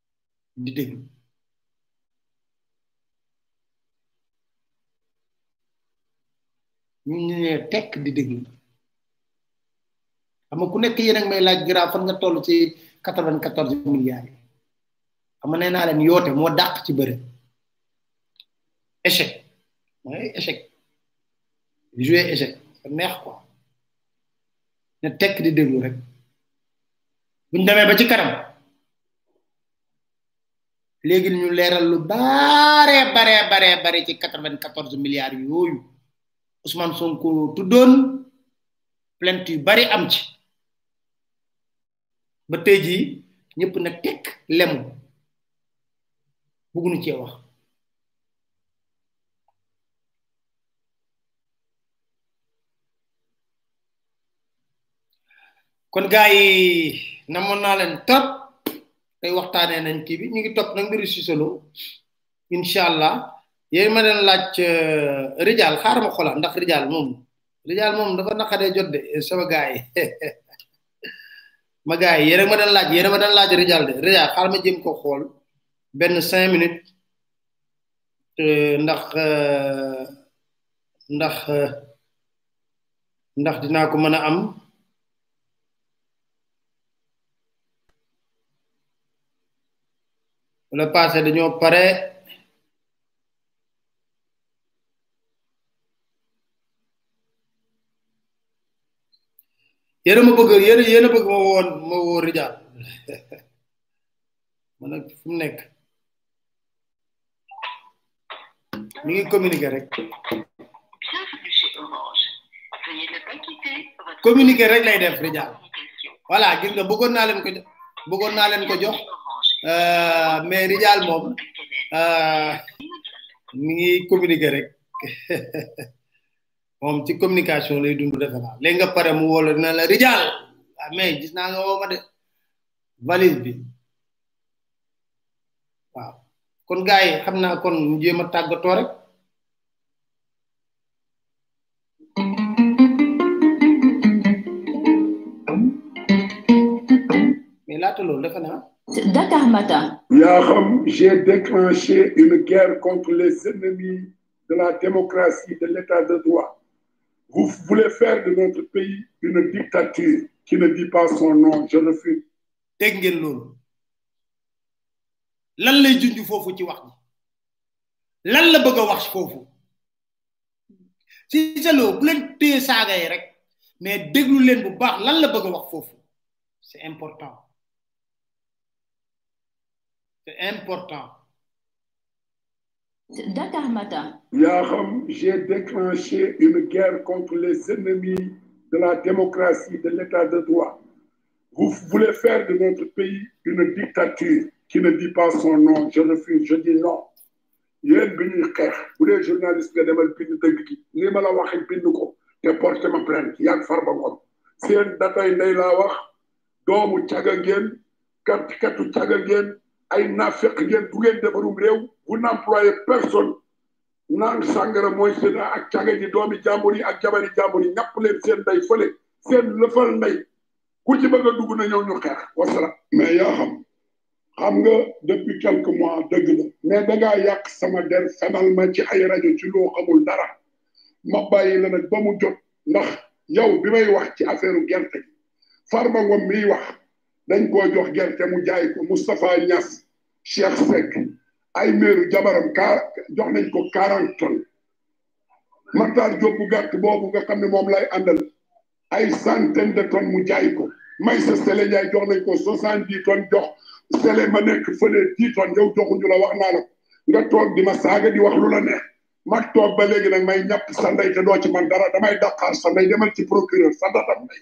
di déglu ñu ñu ne tekk di déglu xam nga ku nekk yéen ak may laaj grave fan nga toll ci quatre vingt quatorze milliards yi xam nga nee naa leen yoote moo dàq ci bëre échec mooy échec jouer échec neex quoi ne tekk di déglu rek buñ demee ba ci kanam léegi ñu leeral lu bare bare bare bare ci 94 milliards yooyu Ousmane Sonko tuddoon plainte yu bari am ci ba tey jii ñëpp na tekk lemu bëgguñu cee wax kon gars yi namoon naa leen trop tey waxtaanee nañ kii bi ñu ngi topp nag mbiru Cissé Lo incha allah yéen ma leen laaj Rijal xaaral ma xoolaat ndax Rijal moom Rijal moom dafa naqadee jot de sama gars yi ma gars yi yéen ma leen laaj yéen ma leen laaj Rijal de Rijal xaaral ma jéem ko xool benn cinq minutes ndax ndax. ndax dinaa ko mën a am le passé dañoo pare yéen a ma bëgg yéen yéen a bëgg ma woon ma woo rijaal man nag fu mu nekk mi ngi communiquer rek Bienvenue chez Orange. Veuillez ne pas quitter votre communiquer rek lay def Rija communication. voilà gis nga bëggoon naa leen ko jox bëggoon naa leen ko jox Orange. euh, mais Rijal moom euh, mi ngi communiquer rek moom ci communication lay dund defe naa léegi nga pare mu woo la dina la Rijal ah mais gis naa nga woo ma de valise bi waaw kon gars yi xam naa kon ñu jéem a tàggatoo rek mais laata loolu defe naa Dakar Matin. Yaham, j'ai déclenché une guerre contre les ennemis de la démocratie, de l'état de droit. Vous voulez faire de notre pays une dictature qui ne dit pas son nom, je refuse. dégg ngeen loolu lan lay junj foofu ci wax ji lan la bëgg a wax foofu si sa loo bu leen téye saaga yi rek mais déglu leen bu baax lan la bëgg a wax foofu c'est important c'est important Dakar Matin. Yaram, j'ai déclenché une guerre contre les ennemis de la démocratie, de l'état de droit. Vous voulez faire de notre pays une dictature qui ne dit pas son nom. Je refuse, je dis non. yéen bi ñuy xeex bu dee journaliste nga demal bind dëgg gi ni ma la waxee bind ko te porté ma plainte yaag Farba Ngom seen datay ndey laa wax doomu caga ngeen kat katu caga ngeen ay naafeq ngeen du ngeen defarum réew vous n'employez personne naan sàngara mooy seen ak caga ji doomi jàmbur yi ak jabari jàmbur yi ñàpp leen seen day fële seen lëfal ndey ku ci bëgg a dugg na ñëw ñu xeex wasalaam mais yaa xam xam nga depuis quelques mois dëgg la mais dangaa yàq sama der fenal ma ci ay rajo ci loo xamul dara ma bàyyi la nag ba mu jot ndax yow bi may wax ci affaire gerte gi Farba Ngom miy wax dañ koo jox gerte mu jaay ko Moustapha Niass Cheikh Seck ay meeru jabaram ka jox nañ ko quarante tonnes Matar Diop bu gàtt boobu nga xam ne moom lay àndal ay centaine de tonnes mu jaay ko may sa Sele Ndiaye jox nañ ko soixante dix tonnes jox Sele ma nekk fële dix tonnes yow joxuñu la wax naa la nga toog di ma saaga di wax lu la neex ma toog ba léegi nag may ñàpp sa ndey te doo ci man dara damay daqaar sa ndey demal ci procureur sa datam ndey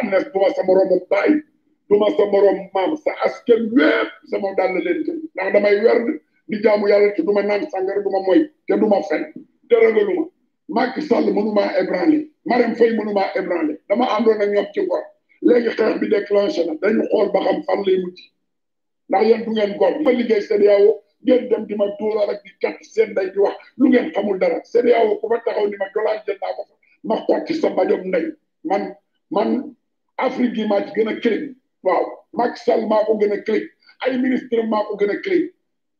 Anes du ma sa moromu baay du ma sa morom maam sa askan wépp sama dàll leen jëm ndax damay wer di jaamu yàlla te du ma naan sàngara du ma moy te du ma fen te ragalu ma Macky Sall mënumaa ébranlé Marème Faye mënumaa ébranlé dama àndoon ak ñoom ci ngor léegi xeex bi déclenché na dañu xool ba xam fan lay mujj ndax yéen du ngeen góor ma liggéey CEDEAO ngeen dem di ma tuural ak di kat seen day di wax lu ngeen xamul dara CEDEAO ku fa taxaw ni ma dollar jël naa ko fa ma xotti sa mbajom ndey man man Afrique gi maa ci gën a clé waaw Macky Sall maa ko gën a clé ay ministre maa ko gën a clé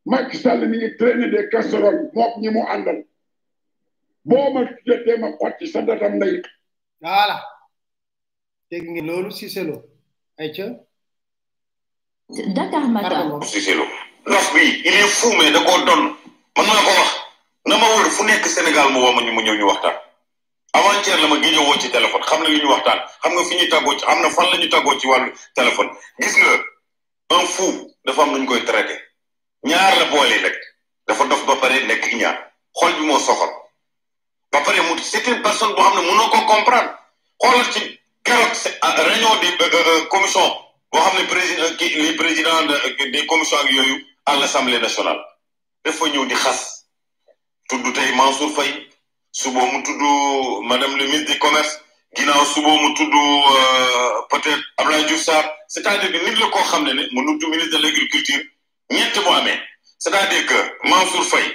Macky Sall mi ngi traîner des casseroles moom ñi mu àndal boo ma jotee ma xotti sa datam ndey voilà dégg ngeen loolu Cissé Lo ay ca Dakar Matin Cissé Lo ndox bi il est fou mais da koo doon man maa ko wax na ma wër fu nekk Sénégal mu woo ma ñu mu ñëw ñu waxtaan avant-hier la ma gëj a woo ci téléphone xam na li ñu waxtaan xam nga fi ñuy tàggoo ci am na fan la ñu tàggoo ci wàllu téléphone gis nga un fou dafa am lu ñu koy traité ñaar la boole rek dafa dof ba pare nekk ñaar xol bi moo soxal ba pare mu c'est une personne boo xam ne mënoo ko comprendre xoolal ci keroog ah, réunion di euh, euh, euh, commission boo xam ne président ki les présidents des commissions ak yooyu à l' assemblée nationale dafa ñëw di xas tudd tey Mansour Faye suba mu tudd madame le ministre du commerce ginnaaw suba mu tudd peut-être Abdoulaye Diouf Sarr c'est-à-dire que nit la koo xam ne ne mënul du ministre de l' agriculture ñett mu amee c'est-à-dire que Mansour Faye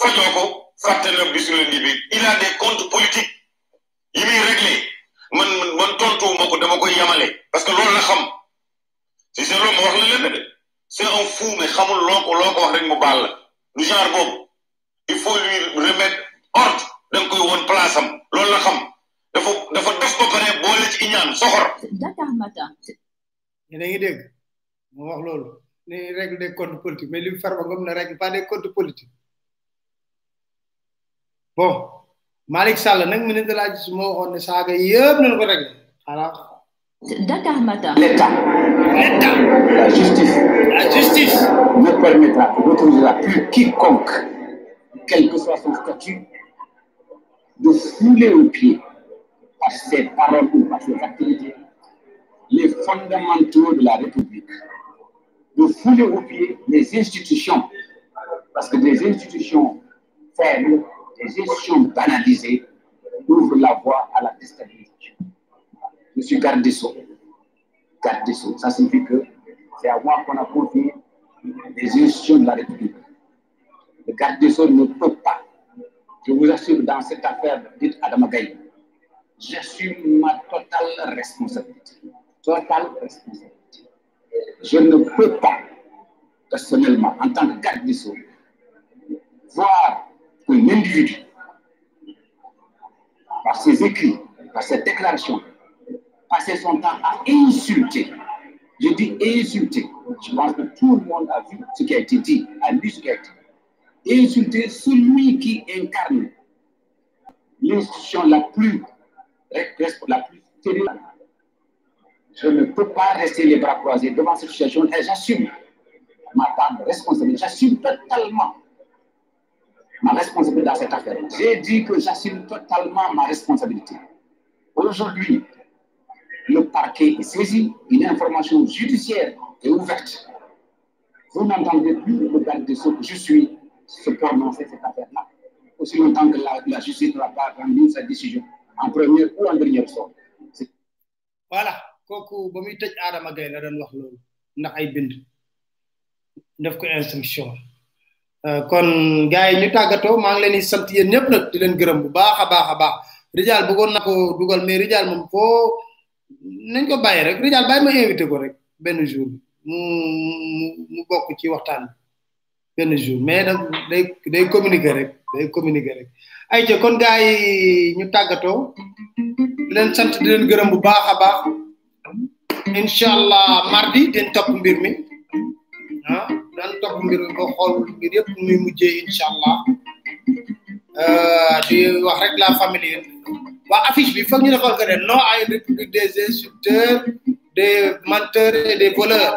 fajoo ko fàtte na bisu lundi bi il a des comptes politiques yi muy réglé man man tontuwuma ko dama koy yamale parce que loolu la xam si c'est loolu ma wax la lenn de c'est un fou mais xamul loo ko loo ko wax rek mu baal la du genre boobu il faut lui remettre ordre da nga koy woon place am loolu la xam dafa dafa def ba pare boole ci iñaan soxor Dakar Matin. yéen a ngi dégg moo wax loolu ni règle des comptes politiques mais li Farba Ngom ne règle pas des comptes politiques bon Malick Sall nag ministre de la justice moo waxoon ne saaga yëpp nañ ko réglé xanaa Dakar Matin. L'État. L'État. La justice. La justice. Ne permettra, n'autorisera plus quiconque, quel que soit son statut, de fouler au pied par ses paroles ou par ses activités les fondamentaux de la République, de fouler au pied les institutions, parce que des institutions fermes, des institutions banalisées ouvrent la voie à la déstabilisation. Monsieur garde des garde ça signifie que c'est à moi qu'on a confié les institutions de la République. Le garde ne peut pas. Je vous assure, dans cette affaire, dit Adam Gaye, j'assume ma totale responsabilité. Totale responsabilité. Je ne peux pas, personnellement, en tant que garde des voir un individu, par ses écrits, par ses déclarations, passer son temps à insulter. Je dis insulter. Je pense que tout le monde a vu ce qui a été dit, a lu ce qui a été Insulter celui qui incarne l'institution la plus, la plus terrible. Je ne peux pas rester les bras croisés devant cette situation et j'assume ma part de responsabilité. J'assume totalement ma responsabilité dans cette affaire. J'ai dit que j'assume totalement ma responsabilité. Aujourd'hui, le parquet est saisi, une information judiciaire est ouverte. Vous n'entendez plus le de des que je suis se prononcer cette affaire-là. Aussi longtemps que la, justice ne va pas rendre sa décision, en première ou en dernière sorte. voilà kooku ba muy tëj Adama Gaye la doon wax loolu ndax ay bind def ko instruction euh, kon gars yi ñu tàggatoo maa ngi leen di sant yéen ñëpp nag di leen gërëm bu baax a baax a baax Rijal bëggoon na ko dugal mais Rijal moom foo nañ ko bàyyi rek Rijal bàyyi ma invité ko rek benn jour mu mu mu bokk ci waxtaan bi benn jour mais nag day day communiquer rek day communiquer rek ay ca kon gars yi ñu tàggatoo di leen sant di leen gërëm bu baax a baax incha allah mardi den topp mbir mi ah daan topp mbir mi ba xool mbir yëpp muy mujjee incha allah di wax rek la famille waa affiche bi foog ñu defal ko de non à une république des insulteurs des menteurs et des voleurs